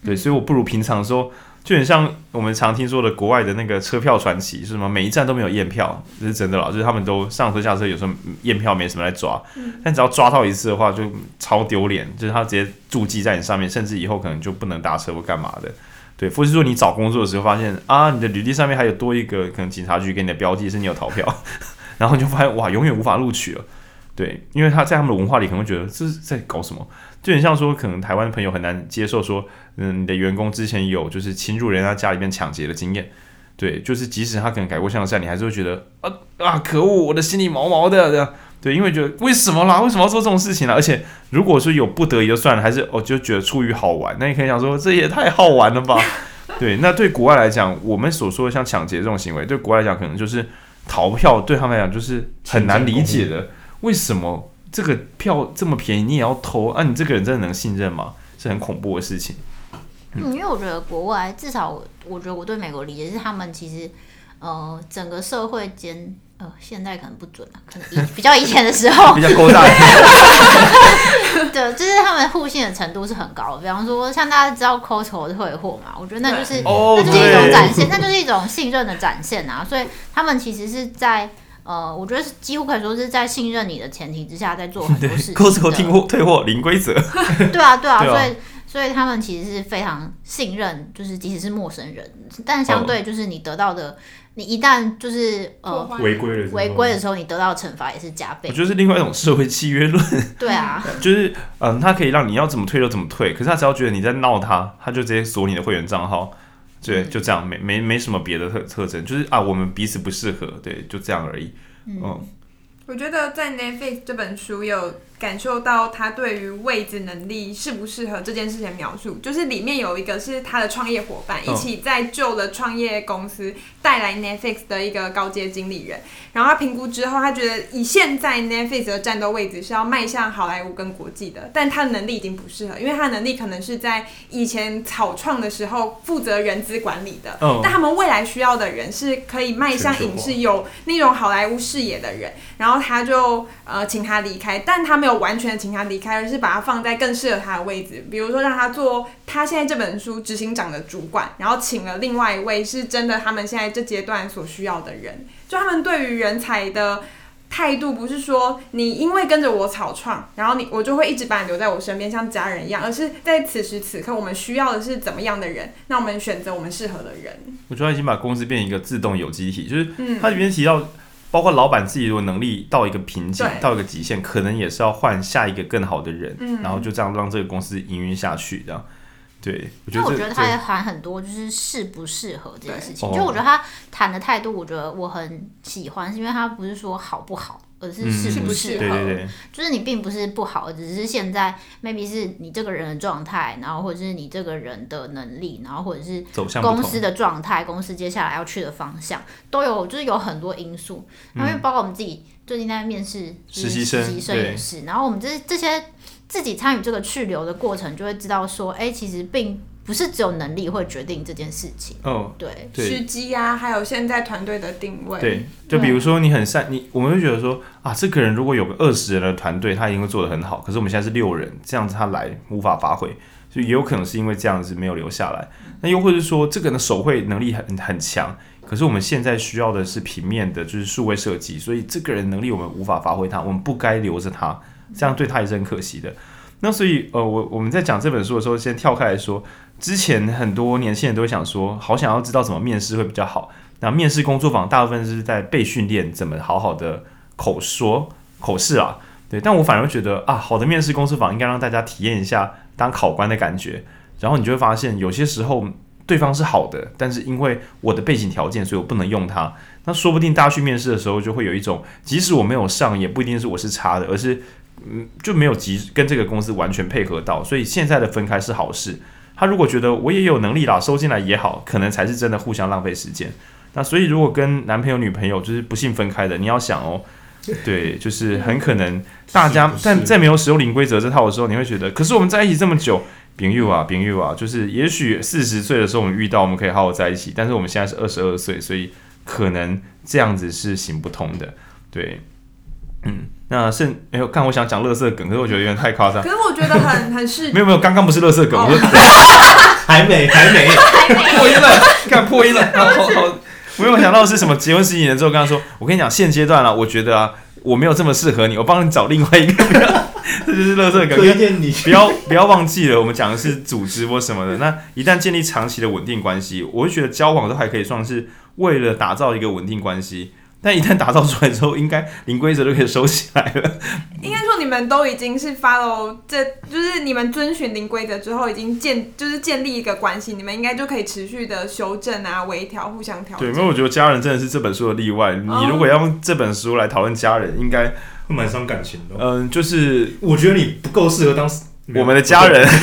对，所以我不如平常说，就很像我们常听说的国外的那个车票传奇，是什么每一站都没有验票，这是真的啦，就是他们都上车下车，有时候验票没什么来抓，但只要抓到一次的话，就超丢脸，就是他直接注记在你上面，甚至以后可能就不能搭车或干嘛的，对，或是说你找工作的时候发现啊，你的履历上面还有多一个可能警察局给你的标记是你有逃票，然后你就发现哇，永远无法录取了。对，因为他在他们的文化里可能会觉得这是在搞什么，就很像说，可能台湾的朋友很难接受说，嗯，你的员工之前有就是侵入人家家里面抢劫的经验，对，就是即使他可能改过向善，你还是会觉得啊啊，可恶，我的心里毛毛的这样，对，因为觉得为什么啦？为什么要做这种事情呢？而且如果说有不得已就算了，还是我就觉得出于好玩，那你可以想说这也太好玩了吧？对，那对国外来讲，我们所说的像抢劫这种行为，对国外来讲可能就是逃票，对他们来讲就是很难理解的。为什么这个票这么便宜，你也要偷啊？你这个人真的能信任吗？是很恐怖的事情。嗯，因为我觉得国外至少我，我觉得我对美国理解是，他们其实呃整个社会间呃现在可能不准了，可能以比较以前的时候 比较勾搭。对，就是他们互信的程度是很高的。比方说，像大家知道 Costco 退货嘛，我觉得那就是那就是一种展现，那就是一种信任的展现啊。所以他们其实是在。呃，我觉得是几乎可以说是在信任你的前提之下，在做 很多事情。Costco 退货退货零规则。对啊，对啊，对啊，所以所以他们其实是非常信任，就是即使是陌生人，但相对就是你得到的你一旦就是呃违规了，违规的时候，你得到的惩罚也是加倍。我觉得是另外一种社会契约论。对啊，就是嗯，他可以让你要怎么退就怎么退，可是他只要觉得你在闹他，他就直接锁你的会员账号。对，就这样，没没没什么别的特特征，就是啊，我们彼此不适合，对，就这样而已。嗯，嗯我觉得在 Netflix 这本书有。感受到他对于位置能力适不适合这件事情的描述，就是里面有一个是他的创业伙伴，一起在旧的创业公司带来 Netflix 的一个高阶经理人。然后他评估之后，他觉得以现在 Netflix 的战斗位置是要迈向好莱坞跟国际的，但他的能力已经不适合，因为他的能力可能是在以前草创的时候负责人资管理的。但他们未来需要的人是可以迈向影视有那种好莱坞视野的人。然后他就呃请他离开，但他没有完全请他离开，而是把他放在更适合他的位置，比如说让他做他现在这本书执行长的主管，然后请了另外一位是真的他们现在这阶段所需要的人。就他们对于人才的态度，不是说你因为跟着我草创，然后你我就会一直把你留在我身边像家人一样，而是在此时此刻我们需要的是怎么样的人，那我们选择我们适合的人。我觉得他已经把公司变成一个自动有机体，就是他里面提到。包括老板自己如果能力到一个瓶颈，到一个极限，可能也是要换下一个更好的人，嗯、然后就这样让这个公司营运下去，这样。对，我觉得，我觉得他也谈很多，就是适不适合这件事情。就我觉得他谈的态度，我觉得我很喜欢，是因为他不是说好不好。而是适不适合，嗯、对对对，就是你并不是不好，只是现在 maybe 是你这个人的状态，然后或者是你这个人的能力，然后或者是公司的状态，公司接下来要去的方向都有，就是有很多因素。因为包括我们自己最近在面试实习生，实习生也是，然后我们这这些自己参与这个去留的过程，就会知道说，哎，其实并。不是只有能力会决定这件事情。哦，对，时机啊，还有现在团队的定位。对，就比如说你很善，你我们会觉得说啊，这个人如果有个二十人的团队，他一定会做得很好。可是我们现在是六人，这样子他来无法发挥，所以也有可能是因为这样子没有留下来。那又或者说，这个人的手绘能力很很强，可是我们现在需要的是平面的，就是数位设计，所以这个人能力我们无法发挥他，我们不该留着他，这样对他也是很可惜的。那所以呃，我我们在讲这本书的时候，先跳开来说。之前很多年轻人都会想说，好想要知道怎么面试会比较好。那面试工作坊大部分是在被训练怎么好好的口说口试啊，对。但我反而觉得啊，好的面试工作坊应该让大家体验一下当考官的感觉。然后你就会发现，有些时候对方是好的，但是因为我的背景条件，所以我不能用他。那说不定大家去面试的时候，就会有一种，即使我没有上，也不一定是我是差的，而是嗯就没有及跟这个公司完全配合到。所以现在的分开是好事。他如果觉得我也有能力啦，收进来也好，可能才是真的互相浪费时间。那所以如果跟男朋友、女朋友就是不幸分开的，你要想哦，对，就是很可能大家在在没有使用零规则这套的时候，你会觉得，可是我们在一起这么久，朋友啊，朋友啊，就是也许四十岁的时候我们遇到，我们可以好好在一起，但是我们现在是二十二岁，所以可能这样子是行不通的，对。嗯，那是没有看，我想讲乐色梗，可是我觉得有点太夸张。可是我觉得很很是 没有没有，刚刚不是乐色梗，我说 还没还没破音了，看破音了，好好，我没有想到是什么结婚十几年之后跟他说，我跟你讲现阶段啊，我觉得啊，我没有这么适合你，我帮你找另外一个，这就是乐色梗。推荐你不要不要忘记了，我们讲的是组织或什么的。那一旦建立长期的稳定关系，我会觉得交往都还可以算是为了打造一个稳定关系。但一旦打造出来之后，应该零规则就可以收起来了。应该说你们都已经是 follow，这就是你们遵循零规则之后，已经建就是建立一个关系，你们应该就可以持续的修正啊、微调、互相调。对，因为我觉得家人真的是这本书的例外。你如果要用这本书来讨论家人，应该会蛮伤感情的。嗯，就是我觉得你不够适合当我们的家人。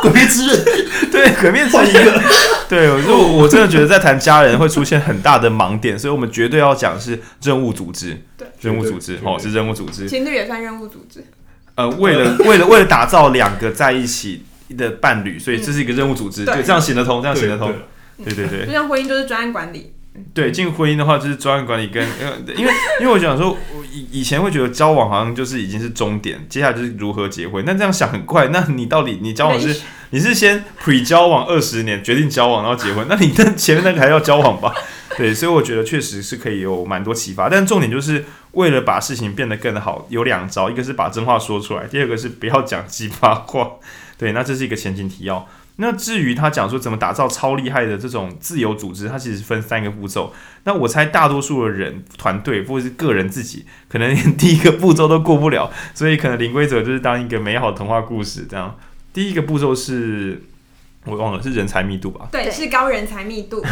鬼灭之刃，对，鬼灭之刃。对，我我真的觉得在谈家人会出现很大的盲点，所以我们绝对要讲是任务组织。对，任务组织，哦，是任务组织。情侣也算任务组织。呃，为了为了为了打造两个在一起的伴侣，所以这是一个任务组织。对，这样行得通，这样行得通。对对对。就像婚姻就是专案管理。对，进婚姻的话就是专案管理跟，因为因为我想说，以以前会觉得交往好像就是已经是终点，接下来就是如何结婚。那这样想很快，那你到底你交往是你是先 pre 交往二十年决定交往然后结婚，那你那前面那个还要交往吧？对，所以我觉得确实是可以有蛮多启发。但重点就是为了把事情变得更好，有两招，一个是把真话说出来，第二个是不要讲鸡巴话。对，那这是一个前情提要。那至于他讲说怎么打造超厉害的这种自由组织，它其实分三个步骤。那我猜大多数的人、团队或者是个人自己，可能连第一个步骤都过不了，所以可能零规则就是当一个美好童话故事这样。第一个步骤是，我忘了是人才密度吧？对，是高人才密度。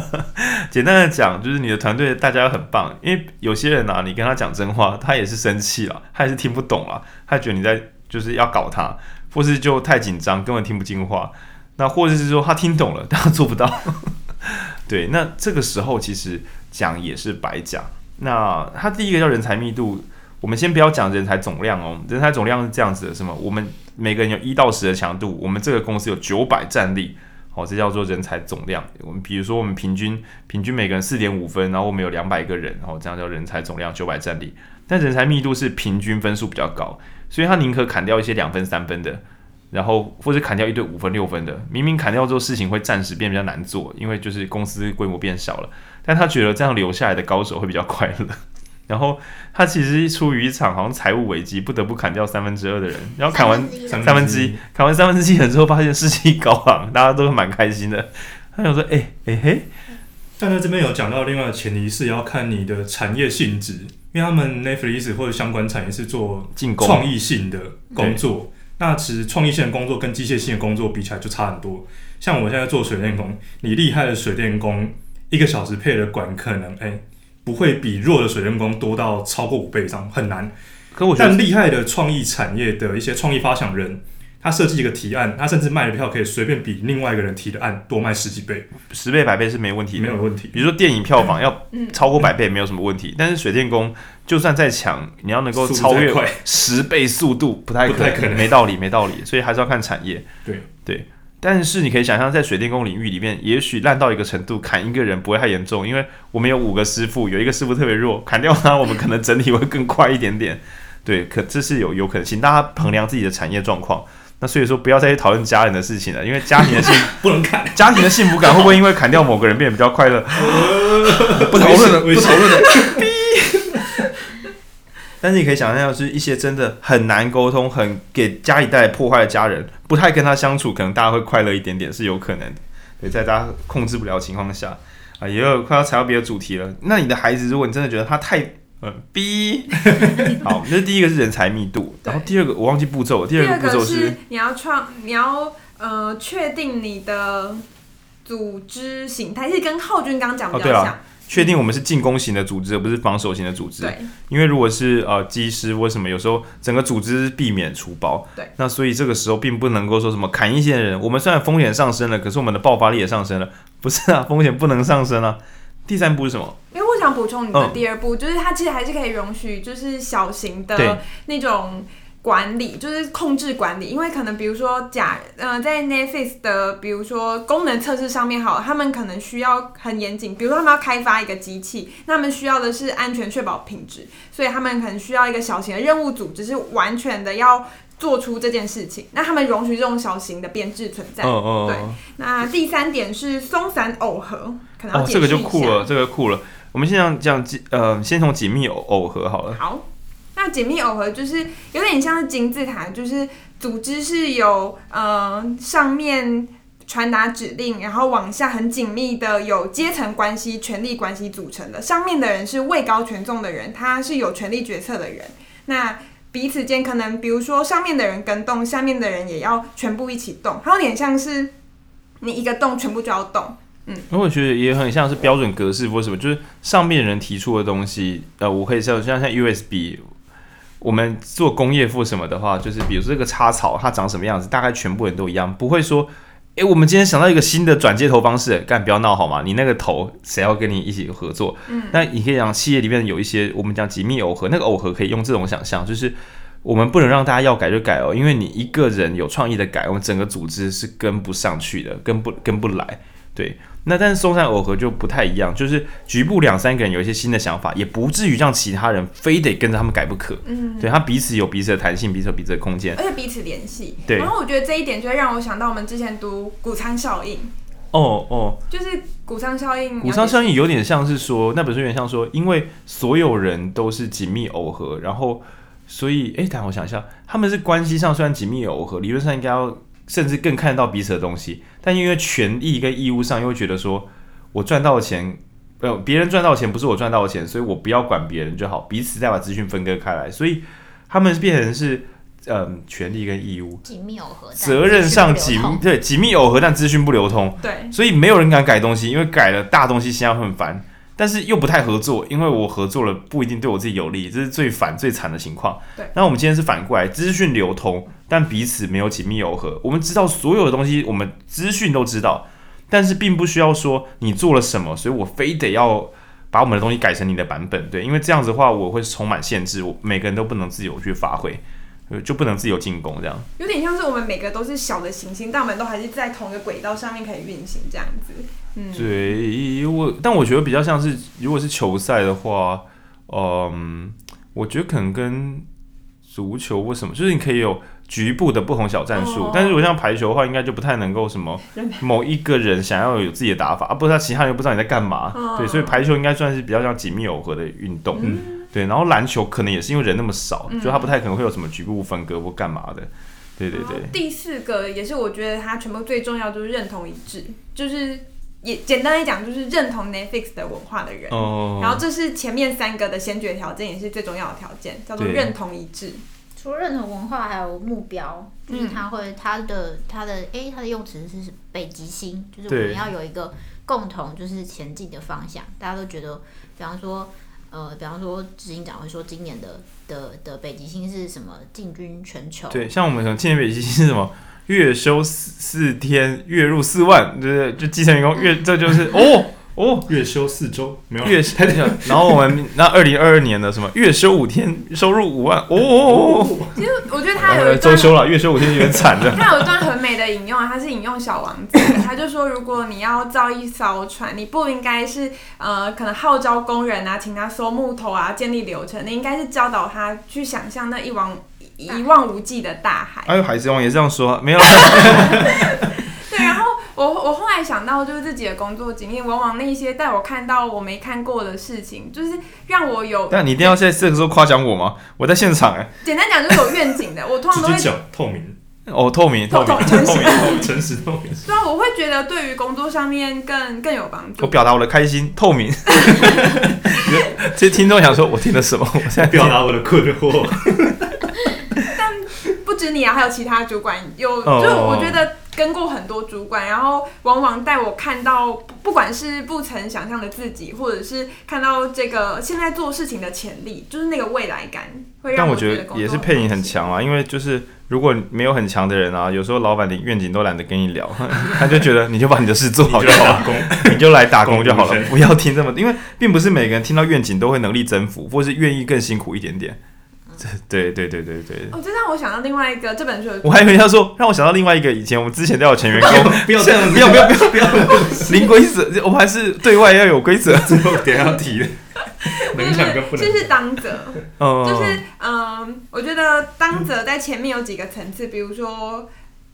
简单的讲，就是你的团队大家很棒，因为有些人啊，你跟他讲真话，他也是生气了，他也是听不懂了，他觉得你在就是要搞他。或是就太紧张，根本听不进话。那或者是说他听懂了，但他做不到。对，那这个时候其实讲也是白讲。那他第一个叫人才密度，我们先不要讲人才总量哦。人才总量是这样子的，是吗？我们每个人有一到十的强度，我们这个公司有九百战力，好，这叫做人才总量。我们比如说我们平均平均每个人四点五分，然后我们有两百个人，然后这样叫人才总量九百战力。但人才密度是平均分数比较高。所以他宁可砍掉一些两分、三分的，然后或者砍掉一堆五分、六分的。明明砍掉之后，事情会暂时变比较难做，因为就是公司规模变小了。但他觉得这样留下来的高手会比较快乐。然后他其实出于一场好像财务危机，不得不砍掉三分之二的人。然后砍完三分之一，砍完三分之一人之后，发现士气高昂，大家都蛮开心的。他想说：“哎、欸、哎、欸、嘿。”但在这边有讲到另外的前提是要看你的产业性质。因为他们 Netflix 或者相关产业是做创意性的工作，那其实创意性的工作跟机械性的工作比起来就差很多。像我现在做水电工，你厉害的水电工一个小时配的管可能哎、欸、不会比弱的水电工多到超过五倍以上，很难。可我觉得但厉害的创意产业的一些创意发想人。他设计一个提案，他甚至卖的票可以随便比另外一个人提的案多卖十几倍，十倍、百倍是没问题的，没有问题。比如说电影票房要超过百倍没有什么问题，但是水电工就算再强，你要能够超越十倍速度不太可能，可能没道理，没道理。所以还是要看产业。对对，但是你可以想象，在水电工领域里面，也许烂到一个程度，砍一个人不会太严重，因为我们有五个师傅，有一个师傅特别弱，砍掉他，我们可能整体会更快一点点。对，可这是有有可能，性大家衡量自己的产业状况。那所以说，不要再去讨论家人的事情了，因为家庭的幸 不能砍，家庭的幸福感会不会因为砍掉某个人变得比较快乐？不讨论了，不讨论了。但是你可以想象，就是一些真的很难沟通、很给家里带来破坏的家人，不太跟他相处，可能大家会快乐一点点是有可能的。对，在大家控制不了的情况下，啊，也有快要踩到别的主题了。那你的孩子，如果你真的觉得他太……嗯，B，好，那第一个是人才密度，然后第二个我忘记步骤，第二个步骤是你要创，你要呃确定你的组织形态，是跟浩君刚刚讲比较像，确、哦、定我们是进攻型的组织，而不是防守型的组织。对，因为如果是呃机师为什么有时候整个组织避免出包，对，那所以这个时候并不能够说什么砍一些人，我们虽然风险上升了，可是我们的爆发力也上升了，不是啊，风险不能上升啊。第三步是什么？因为我想补充你的第二步，嗯、就是它其实还是可以容许，就是小型的那种管理，就是控制管理。因为可能比如说假，呃，在 Netflix 的比如说功能测试上面，好，他们可能需要很严谨，比如说他们要开发一个机器，那他们需要的是安全确保品质，所以他们可能需要一个小型的任务组只，是完全的要做出这件事情。那他们容许这种小型的编制存在。哦哦。对。那第三点是松散耦合。哦，这个就酷了，这个酷了。我们先讲讲呃，先从紧密耦耦合好了。好，那紧密耦合就是有点像是金字塔，就是组织是由呃上面传达指令，然后往下很紧密的有阶层关系、权力关系组成的。上面的人是位高权重的人，他是有权力决策的人。那彼此间可能，比如说上面的人跟动，下面的人也要全部一起动。它有点像是你一个动，全部就要动。嗯，我觉得也很像是标准格式或什么，就是上面人提出的东西，呃，我可以像像像 USB，我们做工业或什么的话，就是比如说这个插槽它长什么样子，大概全部人都一样，不会说，诶，我们今天想到一个新的转接头方式，干不要闹好吗？你那个头谁要跟你一起合作？嗯，那你可以讲企业里面有一些我们讲紧密耦合，那个耦合可以用这种想象，就是我们不能让大家要改就改哦，因为你一个人有创意的改，我们整个组织是跟不上去的，跟不跟不来，对。那但是松散耦合就不太一样，就是局部两三个人有一些新的想法，也不至于让其他人非得跟着他们改不可。嗯，对，他彼此有彼此的弹性，彼此有彼此的空间，而且彼此联系。对。然后我觉得这一点就会让我想到我们之前读谷仓效应。哦哦。就是谷仓效应。谷仓效应有点像是说，那本书有点像说，因为所有人都是紧密耦合，然后所以，哎，等下我想一下，他们是关系上虽然紧密耦合，理论上应该要。甚至更看得到彼此的东西。但因为权益跟义务上，又会觉得说我赚到的钱，呃，别人赚到的钱不是我赚到的钱，所以我不要管别人就好，彼此再把资讯分割开来。所以他们变成是，嗯，权利跟义务紧密耦合，责任上紧对紧密耦合，但资讯不流通。对，所以没有人敢改东西，因为改了大东西，现在会很烦。但是又不太合作，因为我合作了不一定对我自己有利，这是最烦最惨的情况。对，那我们今天是反过来，资讯流通，但彼此没有紧密耦合。我们知道所有的东西，我们资讯都知道，但是并不需要说你做了什么，所以我非得要把我们的东西改成你的版本。对，因为这样子的话，我会充满限制，我每个人都不能自由去发挥。就不能自由进攻，这样有点像是我们每个都是小的行星，但我们都还是在同一个轨道上面可以运行这样子。嗯，对，我但我觉得比较像是，如果是球赛的话，嗯，我觉得可能跟足球或什么，就是你可以有局部的不同小战术，哦、但是如果像排球的话，应该就不太能够什么某一个人想要有自己的打法啊，不知道其他人又不知道你在干嘛，哦、对，所以排球应该算是比较像紧密耦合的运动。嗯对，然后篮球可能也是因为人那么少，嗯、就他不太可能会有什么局部分割或干嘛的。对对对。第四个也是我觉得他全部最重要，就是认同一致，就是也简单来讲，就是认同 Netflix 的文化的人。哦。然后这是前面三个的先决条件，也是最重要的条件，叫做认同一致。除了认同文化，还有目标，就是他会他的他的诶，他的用词是北极星，就是我们要有一个共同就是前进的方向。大家都觉得，比方说。呃，比方说执行长会说，今年的的的北极星是什么？进军全球。对，像我们说今年北极星是什么？月休四四天，月入四万，对对，就基层员工月，这就是哦。哦，月休四周没有月休，然后我们 那二零二二年的什么月休五天，收入五万哦，哦，哦。其实我觉得他有一段周休了，月休五天有点惨的。他有一段很美的引用啊，他是引用小王子，他就说，如果你要造一艘船，你不应该是呃可能号召工人啊，请他收木头啊，建立流程，你应该是教导他去想象那一望一望无际的大海。还有海贼王也这样说，没有。我我后来想到，就是自己的工作经验，往往那些带我看到我没看过的事情，就是让我有。但你一定要在这个时候夸奖我吗？我在现场哎。简单讲就是有愿景的，我通常都会讲透明哦，透明、透明、诚实、诚实、透明。对啊，我会觉得对于工作上面更更有帮助。我表达我的开心，透明。这些听众想说，我听了什么？我现在表达我的困惑。但不止你啊，还有其他主管有，哦、就我觉得。跟过很多主管，然后往往带我看到，不管是不曾想象的自己，或者是看到这个现在做事情的潜力，就是那个未来感，会让我觉得。但我觉得也是配音很强啊，因为就是如果没有很强的人啊，有时候老板连愿景都懒得跟你聊，他就觉得你就把你的事做好就好了，你就来打工就好了，不要听这么，因为并不是每个人听到愿景都会能力征服，或是愿意更辛苦一点点。对对对对对哦，这让我想到另外一个这本书。我还以为他说让我想到另外一个以前我们之前都有前员工，不要这样，不要不要不要不要，零规则，我们还是对外要有规则。最后点要提的，能讲跟不能。就是当者，就是嗯，我觉得当者在前面有几个层次，比如说。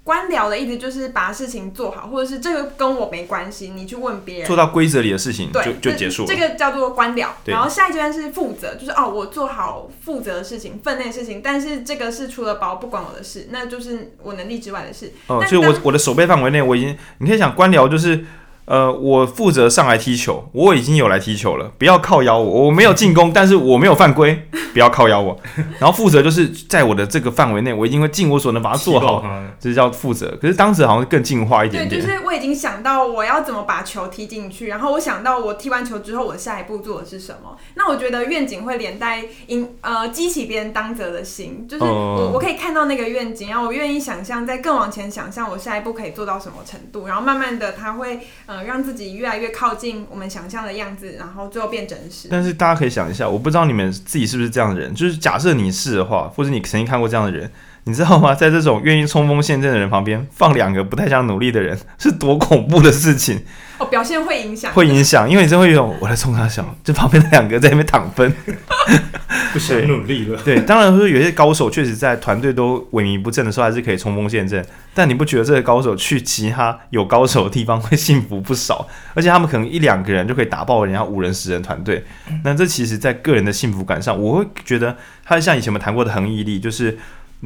官僚的意思就是把事情做好，或者是这个跟我没关系，你去问别人。做到规则里的事情就对就结束了。这个叫做官僚。然后下一阶段是负责，就是哦，我做好负责的事情、分内事情，但是这个是除了包不管我的事，那就是我能力之外的事。哦、呃，所以我我的手背范围内，我已经你可以想官僚就是。呃，我负责上来踢球，我已经有来踢球了，不要靠邀我，我没有进攻，但是我没有犯规，不要靠邀我。然后负责就是在我的这个范围内，我一定会尽我所能把它做好，这是叫负责。可是当时好像更进化一点点，对，就是我已经想到我要怎么把球踢进去，然后我想到我踢完球之后，我下一步做的是什么。那我觉得愿景会连带引呃激起别人当责的心，就是我我可以看到那个愿景，然后我愿意想象，在更往前想象我下一步可以做到什么程度，然后慢慢的他会呃。呃，让自己越来越靠近我们想象的样子，然后最后变真实。但是大家可以想一下，我不知道你们自己是不是这样的人，就是假设你是的话，或者你曾经看过这样的人，你知道吗？在这种愿意冲锋陷阵的人旁边放两个不太想努力的人，是多恐怖的事情。哦，表现会影响，会影响，因为你真会有我在冲他想，就旁边的两个在那边躺分。不想努力了。对，当然说有些高手确实在团队都萎靡不振的时候，还是可以冲锋陷阵。但你不觉得这个高手去其他有高手的地方会幸福不少？而且他们可能一两个人就可以打爆人家五人、十人团队。那这其实，在个人的幸福感上，我会觉得他像以前我们谈过的恒毅力，就是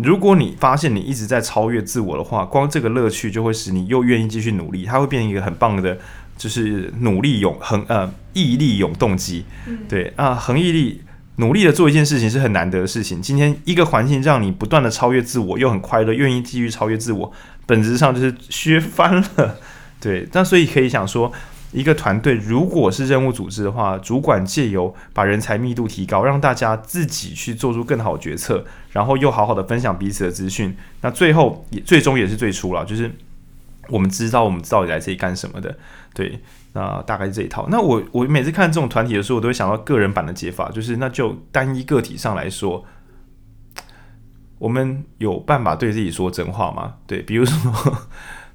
如果你发现你一直在超越自我的话，光这个乐趣就会使你又愿意继续努力，它会变成一个很棒的，就是努力永恒呃毅力永动机。对啊，恒毅力努力的做一件事情是很难得的事情。今天一个环境让你不断的超越自我，又很快乐，愿意继续超越自我，本质上就是削翻了。对，那所以可以想说。一个团队如果是任务组织的话，主管借由把人才密度提高，让大家自己去做出更好决策，然后又好好的分享彼此的资讯，那最后也最终也是最初了，就是我们知道我们到底来这里干什么的。对，那大概是这一套。那我我每次看这种团体的时候，我都会想到个人版的解法，就是那就单一个体上来说，我们有办法对自己说真话吗？对，比如说。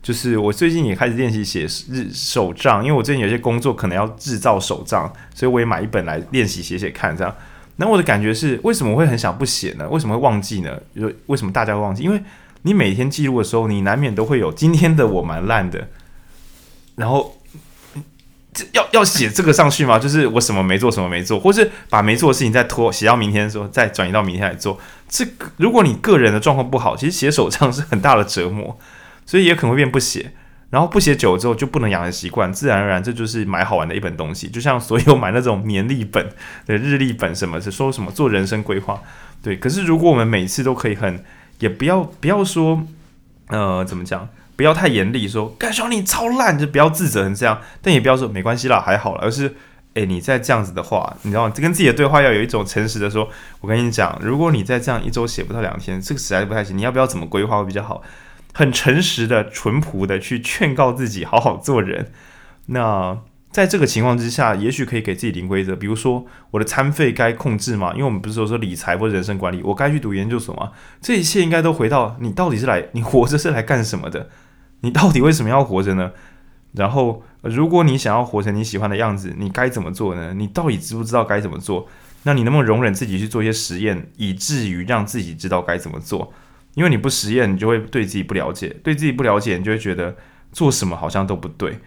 就是我最近也开始练习写日手账，因为我最近有些工作可能要制造手账，所以我也买一本来练习写写看。这样，那我的感觉是，为什么会很想不写呢？为什么会忘记呢？就为什么大家会忘记？因为你每天记录的时候，你难免都会有今天的我蛮烂的，然后这要要写这个上去吗？就是我什么没做，什么没做，或是把没做的事情再拖写到明天的时候，再转移到明天来做。这个如果你个人的状况不好，其实写手账是很大的折磨。所以也可能会变不写，然后不写久了之后就不能养成习惯，自然而然这就是买好玩的一本东西，就像所有买那种年历本、对日历本什么，是说什么做人生规划，对。可是如果我们每次都可以很，也不要不要说，呃，怎么讲，不要太严厉说，干兄你超烂，就不要自责成这样，但也不要说没关系啦，还好啦，而是，诶，你再这样子的话，你知道吗？跟自己的对话要有一种诚实的说，我跟你讲，如果你再这样一周写不到两天，这个实在是不太行，你要不要怎么规划会比较好？很诚实的、淳朴的去劝告自己好好做人。那在这个情况之下，也许可以给自己定规则，比如说我的餐费该控制吗？因为我们不是说说理财或者人生管理，我该去读研究所吗？这一切应该都回到你到底是来，你活着是来干什么的？你到底为什么要活着呢？然后，如果你想要活成你喜欢的样子，你该怎么做呢？你到底知不知道该怎么做？那你能不能容忍自己去做一些实验，以至于让自己知道该怎么做？因为你不实验，你就会对自己不了解；对自己不了解，你就会觉得做什么好像都不对。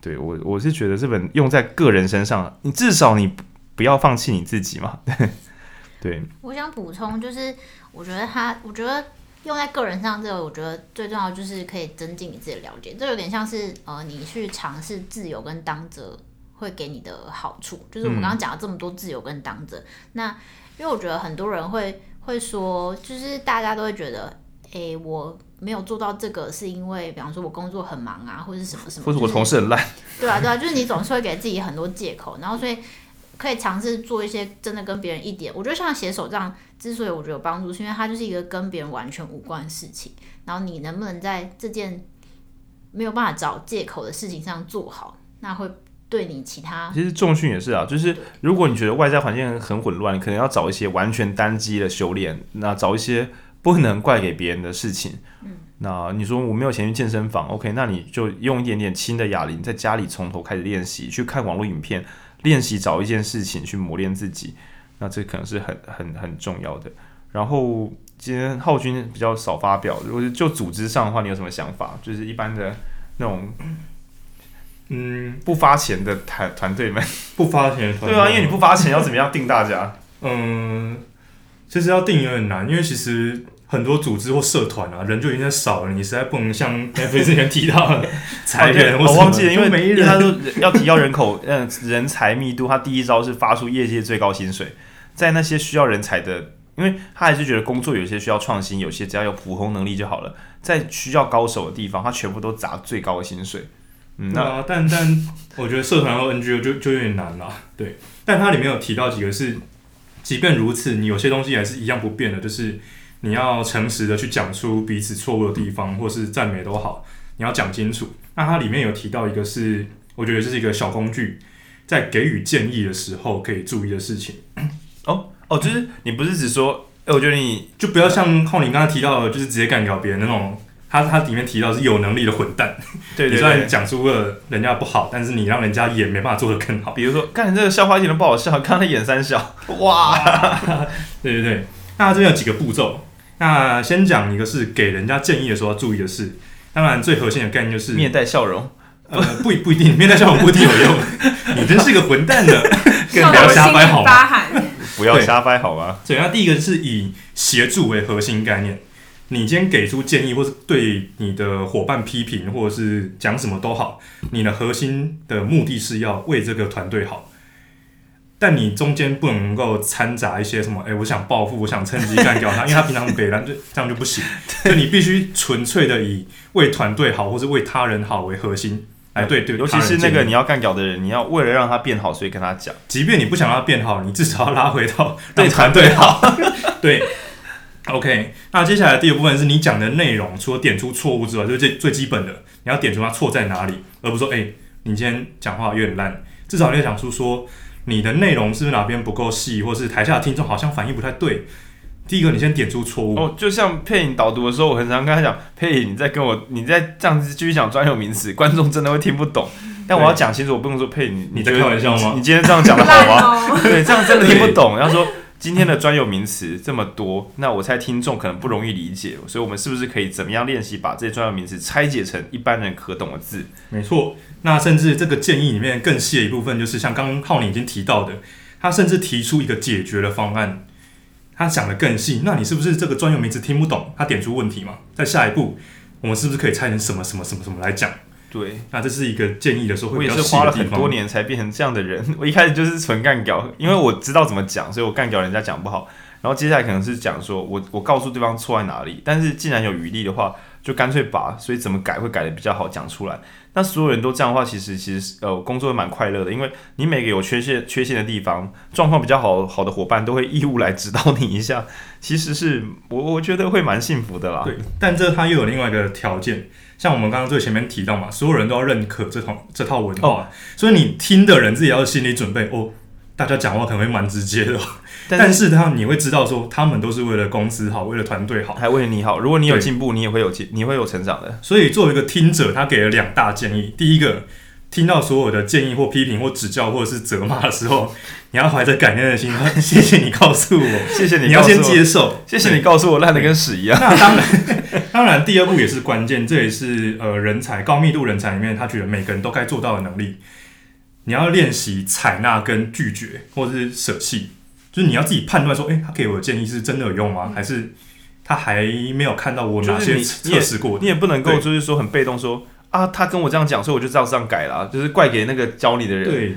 对，我，我是觉得这本用在个人身上，你至少你不要放弃你自己嘛。对。我想补充，就是我觉得他，我觉得用在个人上，这个我觉得最重要就是可以增进你自己的了解。这有点像是呃，你去尝试自由跟当责会给你的好处。就是我们刚刚讲了这么多自由跟当责，嗯、那因为我觉得很多人会。会说，就是大家都会觉得，哎、欸，我没有做到这个，是因为，比方说我工作很忙啊，或者是什么什么，或者我同事很烂，对啊，对啊，就是你总是会给自己很多借口，然后所以可以尝试做一些真的跟别人一点，我觉得像写手账，之所以我觉得有帮助，是因为它就是一个跟别人完全无关的事情，然后你能不能在这件没有办法找借口的事情上做好，那会。对你其他，其实重训也是啊，就是如果你觉得外在环境很混乱，你可能要找一些完全单机的修炼，那找一些不能怪给别人的事情。嗯，那你说我没有钱去健身房，OK，那你就用一点点轻的哑铃，在家里从头开始练习，去看网络影片练习，找一件事情去磨练自己，那这可能是很很很重要的。然后今天浩君比较少发表，如果是就组织上的话，你有什么想法？就是一般的那种。嗯，不发钱的团团队们，不发钱的团队，对啊，因为你不发钱，要怎么样定大家？嗯，其实要定有点难，因为其实很多组织或社团啊，人就已经在少了，你实在不能像 F 之前提到的 裁员，我忘记了，因为没人，他说要提高人口，嗯，人才密度，他第一招是发出业界最高薪水，在那些需要人才的，因为他还是觉得工作有些需要创新，有些只要有普通能力就好了，在需要高手的地方，他全部都砸最高的薪水。嗯，那但但我觉得社团和 NGO 就就有点难了，对。但它里面有提到几个是，即便如此，你有些东西还是一样不变的，就是你要诚实的去讲出彼此错误的地方，或是赞美都好，你要讲清楚。那它里面有提到一个是，我觉得这是一个小工具，在给予建议的时候可以注意的事情。哦哦，就是你不是只说，哎，我觉得你就不要像浩宁刚才提到的，就是直接干掉别人那种。他他里面提到是有能力的混蛋，对，对，对，你虽然讲出了人家不好，但是你让人家也没办法做得更好。比如说，看你这个笑话一点都不好笑，刚刚演三笑，哇，对对对。那这边有几个步骤，那先讲一个是给人家建议的时候要注意的事，当然最核心的概念就是面带笑容，呃，不不一定，面带笑容不一定有用。你真是个混蛋呢，不要瞎掰好吗？不要瞎掰好吗？对，那第一个是以协助为核心概念。你今天给出建议，或是对你的伙伴批评，或者是讲什么都好，你的核心的目的是要为这个团队好。但你中间不能够掺杂一些什么，哎、欸，我想报复，我想趁机干掉他，因为他平常很北烂，就这样就不行。就你必须纯粹的以为团队好，或是为他人好为核心。哎，对对，尤其是那个你要干掉的人，你要为了让他变好，所以跟他讲，即便你不想让他变好，你至少要拉回到 对团队好。对，OK。那接下来第二部分是你讲的内容，除了点出错误之外，就是最最基本的，你要点出它错在哪里，而不是说，哎、欸，你今天讲话有点烂，至少你要讲出说。你的内容是不是哪边不够细，或是台下的听众好像反应不太对？第一个，你先点出错误。哦，就像配音导读的时候，我很常跟他讲，配音你在跟我，你在这样子继续讲专有名词，观众真的会听不懂。但我要讲清楚，我不能说配音，你在开玩笑吗？你今天这样讲的好 吗？对，这样真的听不懂。要说。今天的专有名词这么多，那我猜听众可能不容易理解，所以我们是不是可以怎么样练习把这些专有名词拆解成一般人可懂的字？没错，那甚至这个建议里面更细的一部分，就是像刚刚浩宁已经提到的，他甚至提出一个解决的方案，他讲得更细。那你是不是这个专有名词听不懂？他点出问题嘛？在下一步，我们是不是可以拆成什么什么什么什么来讲？对，那这是一个建议的时候会比较细的。我也是花了很多年才变成这样的人。我一开始就是纯干譙，因为我知道怎么讲，所以我干譙人家讲不好。然后接下来可能是讲说我我告诉对方错在哪里，但是既然有余力的话，就干脆把所以怎么改会改的比较好讲出来。那所有人都这样的话，其实其实呃工作会蛮快乐的，因为你每个有缺陷缺陷的地方，状况比较好好的伙伴都会义务来指导你一下。其实是我我觉得会蛮幸福的啦。对，但这他又有另外一个条件。像我们刚刚最前面提到嘛，所有人都要认可这套这套文化，哦、所以你听的人自己要心理准备哦。大家讲话可能会蛮直接的，但是他你会知道说，他们都是为了公司好，为了团队好，还为了你好。如果你有进步，你也会有进，你会有成长的。所以作为一个听者，他给了两大建议。第一个，听到所有的建议或批评或指教或者是责骂的时候，你要怀着感恩的心，谢谢你告诉我，谢谢你，你要先接受，谢谢你告诉我烂的跟屎一样。那当然，当然，第二步也是关键，这也是呃人才高密度人才里面，他觉得每个人都该做到的能力。你要练习采纳跟拒绝，或者是舍弃，就是你要自己判断说，诶、欸，他给我的建议是真的有用吗？还是他还没有看到我哪些测试过？你也不能够就是说很被动说啊，他跟我这样讲，所以我就照这样改了，就是怪给那个教你的人。对，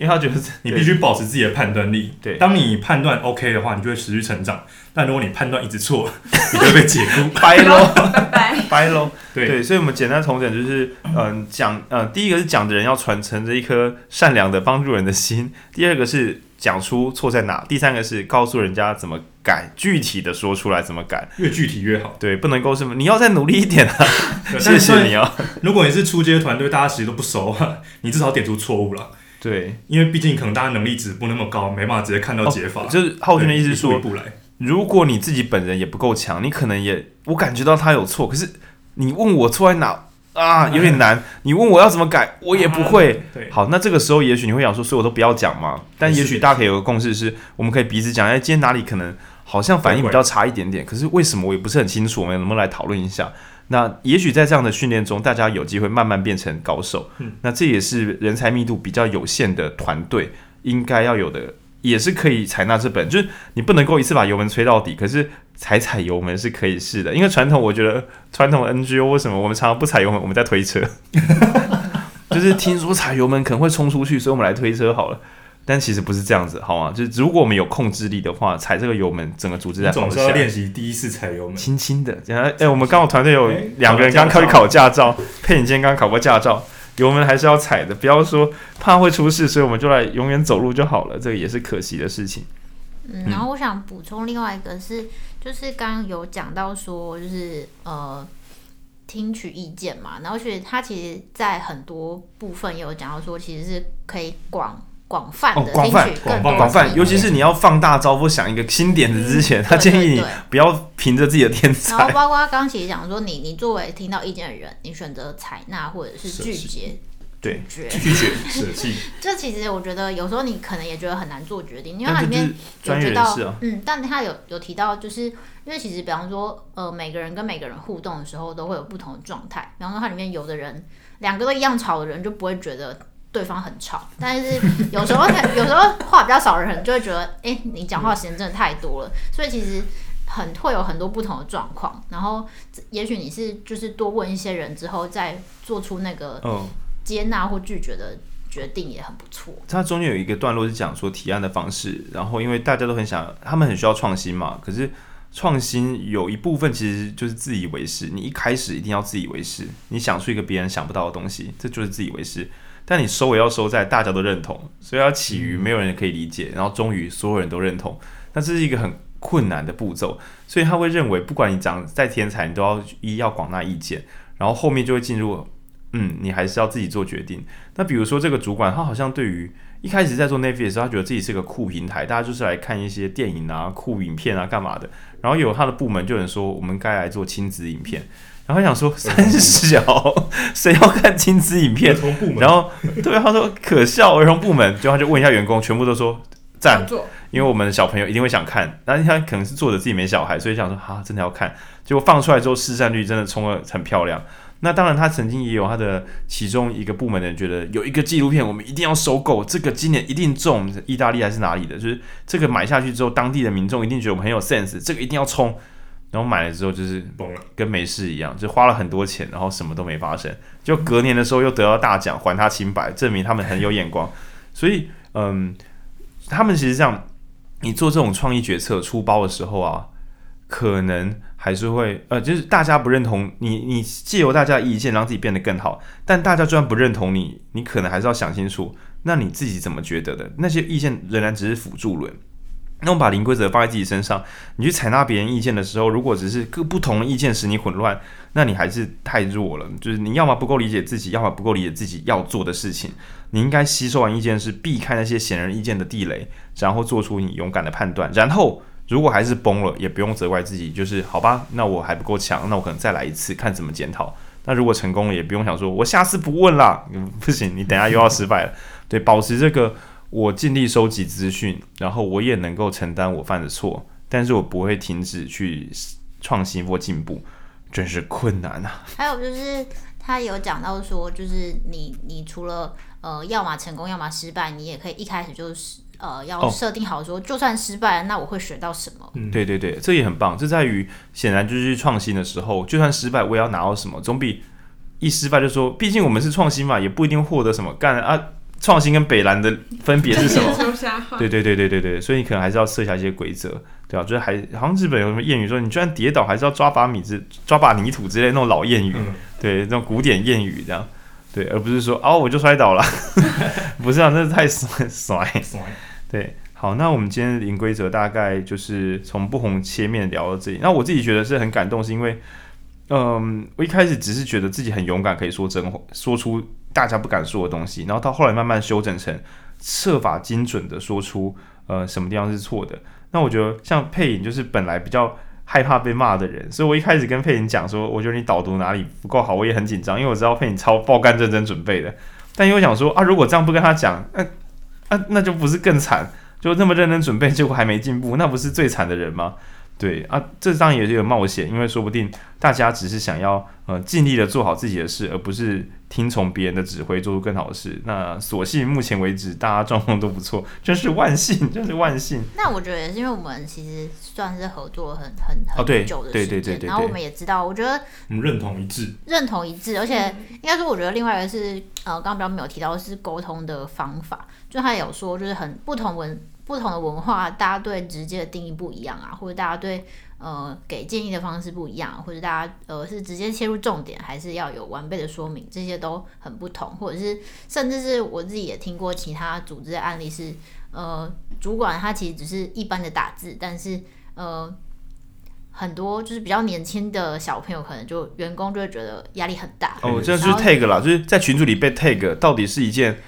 因为他觉得你必须保持自己的判断力。对，当你判断 OK 的话，你就会持续成长。但如果你判断一直错，你就会被解雇，拜喽，拜喽。对对，所以我们简单重整就是，嗯，讲，嗯，第一个是讲的人要传承着一颗善良的帮助人的心；第二个是讲出错在哪；第三个是告诉人家怎么改，具体的说出来怎么改，越具体越好。对，不能够什么，你要再努力一点啊！谢谢你啊！如果你是初阶团队，大家其实都不熟啊，你至少点出错误了。对，因为毕竟可能大家能力值不那么高，没办法直接看到解法。哦、就是浩轩的意思是说，一步一步来。如果你自己本人也不够强，你可能也我感觉到他有错，可是你问我错在哪啊，有点难。你问我要怎么改，我也不会。对，好，那这个时候也许你会想说，所以我都不要讲嘛。但也许大家可以有个共识是，我们可以彼此讲，哎，今天哪里可能好像反应比较差一点点，可是为什么我也不是很清楚，我们能不能来讨论一下？那也许在这样的训练中，大家有机会慢慢变成高手。嗯，那这也是人才密度比较有限的团队应该要有的。也是可以采纳这本，就是你不能够一次把油门吹到底，可是踩踩油门是可以试的。因为传统，我觉得 传统 NGO 为什么我们常常不踩油门，我们在推车，就是听说踩油门可能会冲出去，所以我们来推车好了。但其实不是这样子，好吗？就是如果我们有控制力的话，踩这个油门，整个组织在总是要练习第一次踩油门，轻轻的。然后，哎，我们刚好团队有两个人刚考考驾照，佩颖今天刚考过驾照。油门还是要踩的，不要说怕会出事，所以我们就来永远走路就好了，这个也是可惜的事情。嗯，然后我想补充另外一个是，就是刚刚有讲到说，就是呃，听取意见嘛，然后所以他其实在很多部分也有讲到说，其实是可以广。广泛的听取更多，广泛，尤其是你要放大招或想一个新点子之前，嗯、他建议你不要凭着自己的天才。然后包括他刚刚其实讲说你，你你作为听到意见的人，你选择采纳或者是拒绝，对，拒绝，拒绝，舍弃。这其实我觉得有时候你可能也觉得很难做决定，因为它里面有提到，啊、嗯，但他有有提到，就是因为其实比方说，呃，每个人跟每个人互动的时候都会有不同的状态。比方说，它里面有的人两个都一样吵的人就不会觉得。对方很吵，但是有时候有时候话比较少的人就会觉得，哎、欸，你讲话时间真的太多了。所以其实很会有很多不同的状况，然后也许你是就是多问一些人之后再做出那个接纳或拒绝的决定也很不错。它中间有一个段落是讲说提案的方式，然后因为大家都很想，他们很需要创新嘛，可是。创新有一部分其实就是自以为是，你一开始一定要自以为是，你想出一个别人想不到的东西，这就是自以为是。但你收也要收在大家都认同，所以要起于没有人可以理解，然后终于所有人都认同。那这是一个很困难的步骤，所以他会认为，不管你长再天才，你都要一要广纳意见，然后后面就会进入，嗯，你还是要自己做决定。那比如说这个主管，他好像对于一开始在做 Netflix 的时候，他觉得自己是个酷平台，大家就是来看一些电影啊、酷影片啊、干嘛的。然后有他的部门就有人说，我们该来做亲子影片。然后他想说三小谁要看亲子影片？然后对，他说可笑儿童部门，就他就问一下员工，全部都说赞，因为我们的小朋友一定会想看。但是他可能是作者自己没小孩，所以想说啊，真的要看。结果放出来之后，市占率真的冲的很漂亮。那当然，他曾经也有他的其中一个部门的人觉得有一个纪录片，我们一定要收购，这个今年一定中，意大利还是哪里的？就是这个买下去之后，当地的民众一定觉得我们很有 sense，这个一定要冲。然后买了之后就是崩了，跟没事一样，就花了很多钱，然后什么都没发生。就隔年的时候又得到大奖，还他清白，证明他们很有眼光。所以，嗯，他们其实这样，你做这种创意决策出包的时候啊，可能。还是会呃，就是大家不认同你，你借由大家的意见让自己变得更好。但大家就算不认同你，你可能还是要想清楚，那你自己怎么觉得的？那些意见仍然只是辅助轮。那我把零规则放在自己身上，你去采纳别人意见的时候，如果只是各不同的意见使你混乱，那你还是太弱了。就是你要么不够理解自己，要么不够理解自己要做的事情。你应该吸收完意见是避开那些显而易见的地雷，然后做出你勇敢的判断，然后。如果还是崩了，也不用责怪自己，就是好吧，那我还不够强，那我可能再来一次，看怎么检讨。那如果成功了，也不用想说我下次不问啦，不行，你等下又要失败了。对，保持这个，我尽力收集资讯，然后我也能够承担我犯的错，但是我不会停止去创新或进步，真是困难啊。还有就是他有讲到说，就是你你除了呃，要么成功，要么失败，你也可以一开始就是。呃，要设定好说，哦、就算失败了，那我会学到什么？嗯，对对对，这也很棒。这在于显然就是创新的时候，就算失败，我也要拿到什么，总比一失败就说，毕竟我们是创新嘛，也不一定获得什么。干啊，创新跟北蓝的分别是什么？对对对对对对，所以你可能还是要设下一些规则，对啊？就是还好像日本有什么谚语说，你居然跌倒，还是要抓把米子抓把泥土之类的那种老谚语，嗯、对，那种古典谚语这样，对，而不是说哦，我就摔倒了，不是啊，那是太 甩甩。甩对，好，那我们今天的零规则大概就是从不同切面聊到这里。那我自己觉得是很感动，是因为，嗯，我一开始只是觉得自己很勇敢，可以说真话，说出大家不敢说的东西，然后到后来慢慢修整成设法精准的说出，呃，什么地方是错的。那我觉得像佩影就是本来比较害怕被骂的人，所以我一开始跟佩影讲说，我觉得你导读哪里不够好，我也很紧张，因为我知道佩影超爆肝认真准备的，但又想说啊，如果这样不跟他讲，那、啊，那就不是更惨，就那么认真准备，结果还没进步，那不是最惨的人吗？对啊，这当然也是有冒险，因为说不定大家只是想要呃尽力的做好自己的事，而不是听从别人的指挥做出更好的事。那所幸目前为止大家状况都不错，真是万幸，真是万幸。那我觉得也是因为我们其实算是合作很很很久的时间，哦、对对对对对，然后我们也知道，我觉得嗯认同一致，认同一致，而且应该说我觉得另外一个是呃刚刚比较没有提到的是沟通的方法，就他有说就是很不同文。不同的文化，大家对直接的定义不一样啊，或者大家对呃给建议的方式不一样，或者大家呃是直接切入重点，还是要有完备的说明，这些都很不同。或者是甚至是我自己也听过其他组织的案例是，呃，主管他其实只是一般的打字，但是呃很多就是比较年轻的小朋友，可能就员工就会觉得压力很大。哦，这就是 tag 啦，就是在群组里被 tag 到底是一件。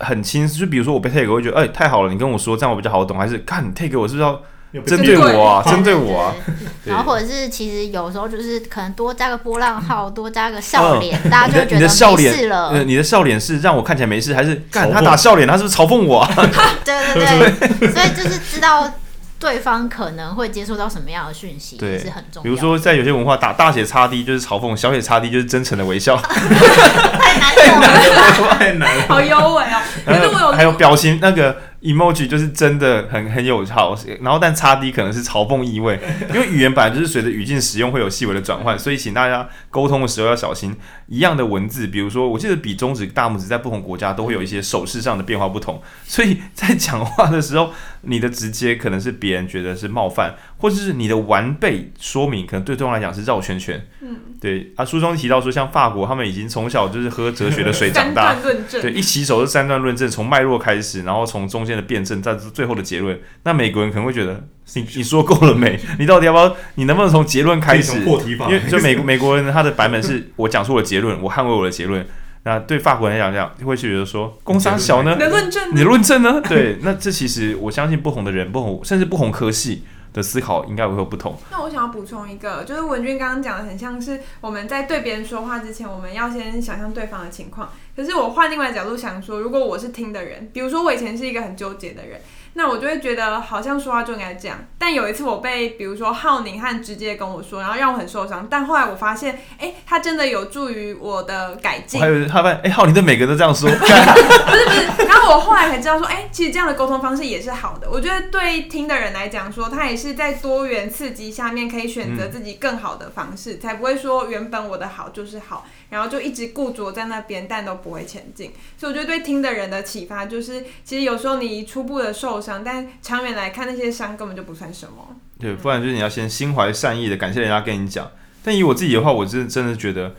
很轻，就比如说我被 take，我会觉得哎、欸、太好了，你跟我说这样我比较好懂，还是看你 take 我是不是要针对我啊？针对我啊？然后或者是其实有时候就是可能多加个波浪号，多加个笑脸，嗯、大家就觉得没事了。呃，你的笑脸是让我看起来没事，还是干他打笑脸，他是不是嘲讽我啊？对对 对，所以就是知道。对方可能会接收到什么样的讯息，对，是很重要。比如说，在有些文化打大写叉 D 就是嘲讽，小写叉 D 就是真诚的微笑。太难了，太难了，好优美哦。可是我有还有表情那个 emoji 就是真的很很有好，然后但叉 D 可能是嘲讽意味，因为语言本来就是随着语境使用会有细微的转换，所以请大家沟通的时候要小心。一样的文字，比如说我记得比中指、大拇指在不同国家都会有一些手势上的变化不同，所以在讲话的时候，你的直接可能是别人觉得是冒犯，或者是你的完备说明可能对对方来讲是绕圈圈。嗯，对啊，书中提到说，像法国他们已经从小就是喝哲学的水长大，对，一洗手是三段论证，从脉络开始，然后从中间的辩证，再最后的结论。那美国人可能会觉得，你你说够了没？你到底要不要？你能不能从结论开始？因为就美美国人他的版本是我讲出的结论，我捍卫我的结论。那对法国人来讲，讲会觉得说，公三小呢？你的论证，你的论证呢？对，那这其实我相信不同的人，不同甚至不同科系。的思考应该会有不同。那我想要补充一个，就是文君刚刚讲的很像是我们在对别人说话之前，我们要先想象对方的情况。可是我换另外角度想说，如果我是听的人，比如说我以前是一个很纠结的人。那我就会觉得好像说话就应该这样，但有一次我被比如说浩宁汉直接跟我说，然后让我很受伤。但后来我发现，哎、欸，他真的有助于我的改进。还有他发现，哎、欸，浩宁的每个都这样说。不是不是，然后我后来才知道说，哎、欸，其实这样的沟通方式也是好的。我觉得对听的人来讲，说他也是在多元刺激下面可以选择自己更好的方式，嗯、才不会说原本我的好就是好，然后就一直固着在那边，但都不会前进。所以我觉得对听的人的启发就是，其实有时候你初步的受伤。但长远来看，那些伤根本就不算什么。对，不然就是你要先心怀善意的感谢人家跟你讲。但以我自己的话，我真真的觉得，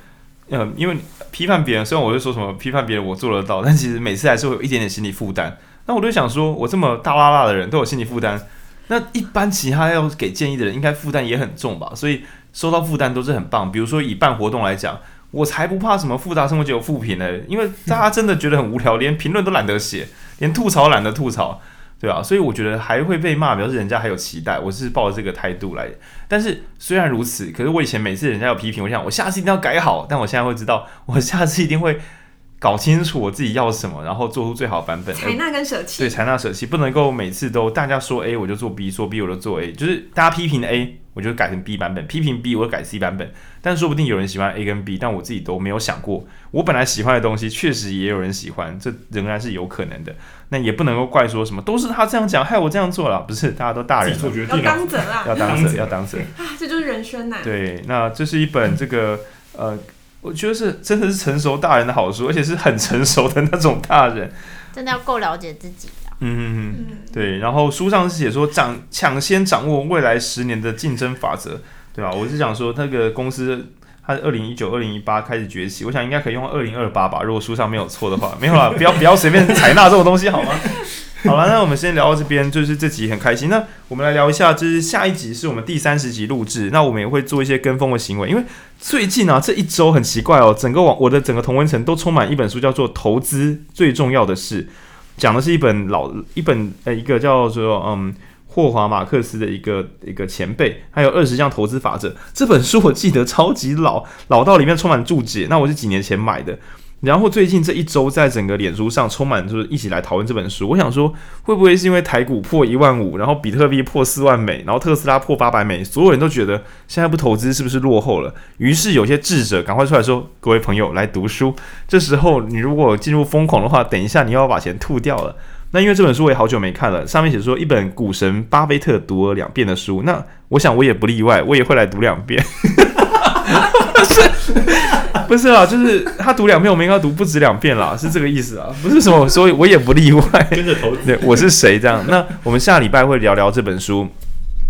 嗯，因为批判别人，虽然我会说什么批判别人我做得到，但其实每次还是会有一点点心理负担。那我就想说，我这么大拉拉的人都有心理负担，那一般其他要给建议的人，应该负担也很重吧？所以收到负担都是很棒。比如说以办活动来讲，我才不怕什么复杂生活节有负评呢，因为大家真的觉得很无聊，连评论都懒得写，连吐槽懒得吐槽。对啊，所以我觉得还会被骂，表示人家还有期待。我是抱着这个态度来。但是虽然如此，可是我以前每次人家有批评，我想我下次一定要改好。但我现在会知道，我下次一定会搞清楚我自己要什么，然后做出最好的版本。采纳跟舍弃。对，采纳舍弃，不能够每次都大家说 A 我就做 B，说 B 我就做 A，就是大家批评 A。我就改成 B 版本，批评 B，我就改 C 版本。但说不定有人喜欢 A 跟 B，但我自己都没有想过。我本来喜欢的东西，确实也有人喜欢，这仍然是有可能的。那也不能够怪说什么都是他这样讲，害我这样做了。不是，大家都大人了，要当责啊，要当责，要当责啊，这就是人生呐、啊。对，那这是一本这个呃，我觉得是真的是成熟大人的好书，而且是很成熟的那种大人，真的要够了解自己。嗯嗯嗯，对。然后书上是写说掌抢先掌握未来十年的竞争法则，对吧？我是想说，那个公司它二零一九、二零一八开始崛起，我想应该可以用二零二八吧。如果书上没有错的话，没有啦，不要不要随便采纳这种东西好吗？好了，那我们先聊到这边，就是这集很开心。那我们来聊一下，就是下一集是我们第三十集录制，那我们也会做一些跟风的行为，因为最近啊这一周很奇怪哦，整个网我的整个同温层都充满一本书，叫做《投资最重要的事》。讲的是一本老一本呃一个叫做嗯霍华马克斯的一个一个前辈，还有二十项投资法则。这本书我记得超级老，老到里面充满注解。那我是几年前买的。然后最近这一周，在整个脸书上充满，就是一起来讨论这本书。我想说，会不会是因为台股破一万五，然后比特币破四万美，然后特斯拉破八百美，所有人都觉得现在不投资是不是落后了？于是有些智者赶快出来说：“各位朋友，来读书。”这时候你如果进入疯狂的话，等一下你要把钱吐掉了。那因为这本书我也好久没看了，上面写说一本股神巴菲特读了两遍的书，那我想我也不例外，我也会来读两遍。不是，啦，就是他读两遍，我们应该读不止两遍啦，是这个意思啊，不是什么，所以我也不例外。跟着投资，对，我是谁这样？那我们下礼拜会聊聊这本书，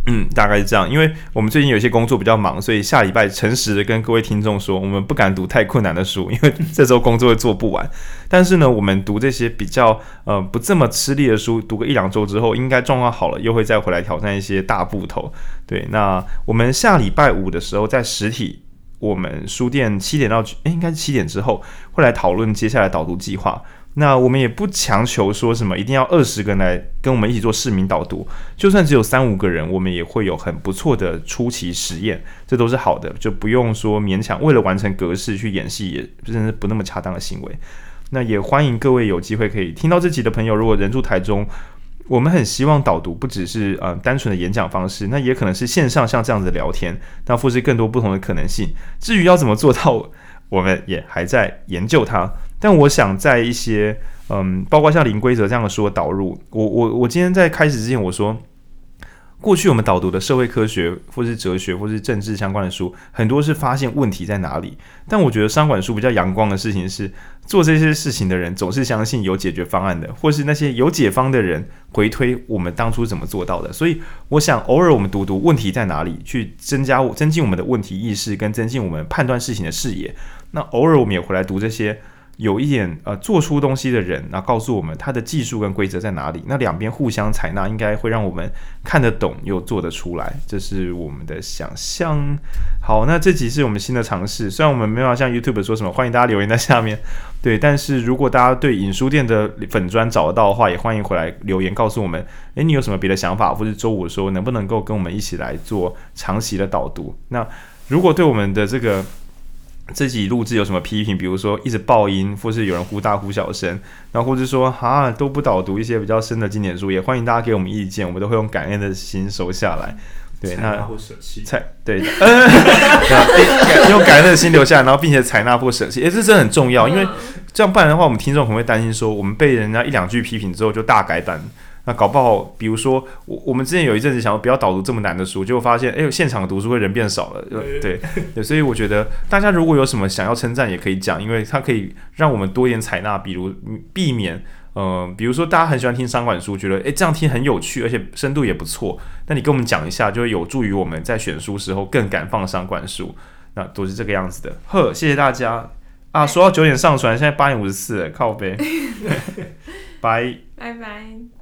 嗯，大概是这样。因为我们最近有些工作比较忙，所以下礼拜诚实的跟各位听众说，我们不敢读太困难的书，因为这周工作会做不完。但是呢，我们读这些比较呃不这么吃力的书，读个一两周之后，应该状况好了，又会再回来挑战一些大部头。对，那我们下礼拜五的时候在实体。我们书店七点到诶，应该是七点之后会来讨论接下来导读计划。那我们也不强求说什么一定要二十个人来跟我们一起做市民导读，就算只有三五个人，我们也会有很不错的初期实验，这都是好的，就不用说勉强为了完成格式去演戏，也真是不那么恰当的行为。那也欢迎各位有机会可以听到这集的朋友，如果人住台中。我们很希望导读不只是呃单纯的演讲方式，那也可能是线上像这样子聊天，那复制更多不同的可能性。至于要怎么做到，我们也还在研究它。但我想在一些嗯，包括像零规则这样的书的导入，我我我今天在开始之前我说。过去我们导读的社会科学，或是哲学，或是政治相关的书，很多是发现问题在哪里。但我觉得商管书比较阳光的事情是，做这些事情的人总是相信有解决方案的，或是那些有解方的人回推我们当初怎么做到的。所以，我想偶尔我们读读问题在哪里，去增加、增进我们的问题意识，跟增进我们判断事情的视野。那偶尔我们也回来读这些。有一点呃，做出东西的人，然后告诉我们他的技术跟规则在哪里。那两边互相采纳，应该会让我们看得懂又做得出来。这是我们的想象。好，那这集是我们新的尝试。虽然我们没有像 YouTube 说什么欢迎大家留言在下面，对，但是如果大家对影书店的粉砖找得到的话，也欢迎回来留言告诉我们。诶，你有什么别的想法，或者周五的时候能不能够跟我们一起来做长期的导读？那如果对我们的这个。自己录制有什么批评？比如说一直爆音，或是有人忽大忽小声，然后或者说哈都不导读一些比较深的经典书，也欢迎大家给我们意见，我们都会用感恩的心收下来。对，那采 对，用感恩的心留下，然后并且采纳或舍弃，诶，这真的很重要，因为这样不然的话，我们听众可能会担心说，我们被人家一两句批评之后就大改版。那搞不好，比如说我我们之前有一阵子想要不要导读这么难的书，结果发现，哎呦，现场读书会人变少了，对对对，所以我觉得大家如果有什么想要称赞，也可以讲，因为它可以让我们多一点采纳，比如避免，嗯、呃，比如说大家很喜欢听商管书，觉得哎这样听很有趣，而且深度也不错，那你跟我们讲一下，就会有助于我们在选书时候更敢放商管书，那都是这个样子的。呵，谢谢大家啊！说到九点上传，现在八点五十四，靠呗，拜拜拜。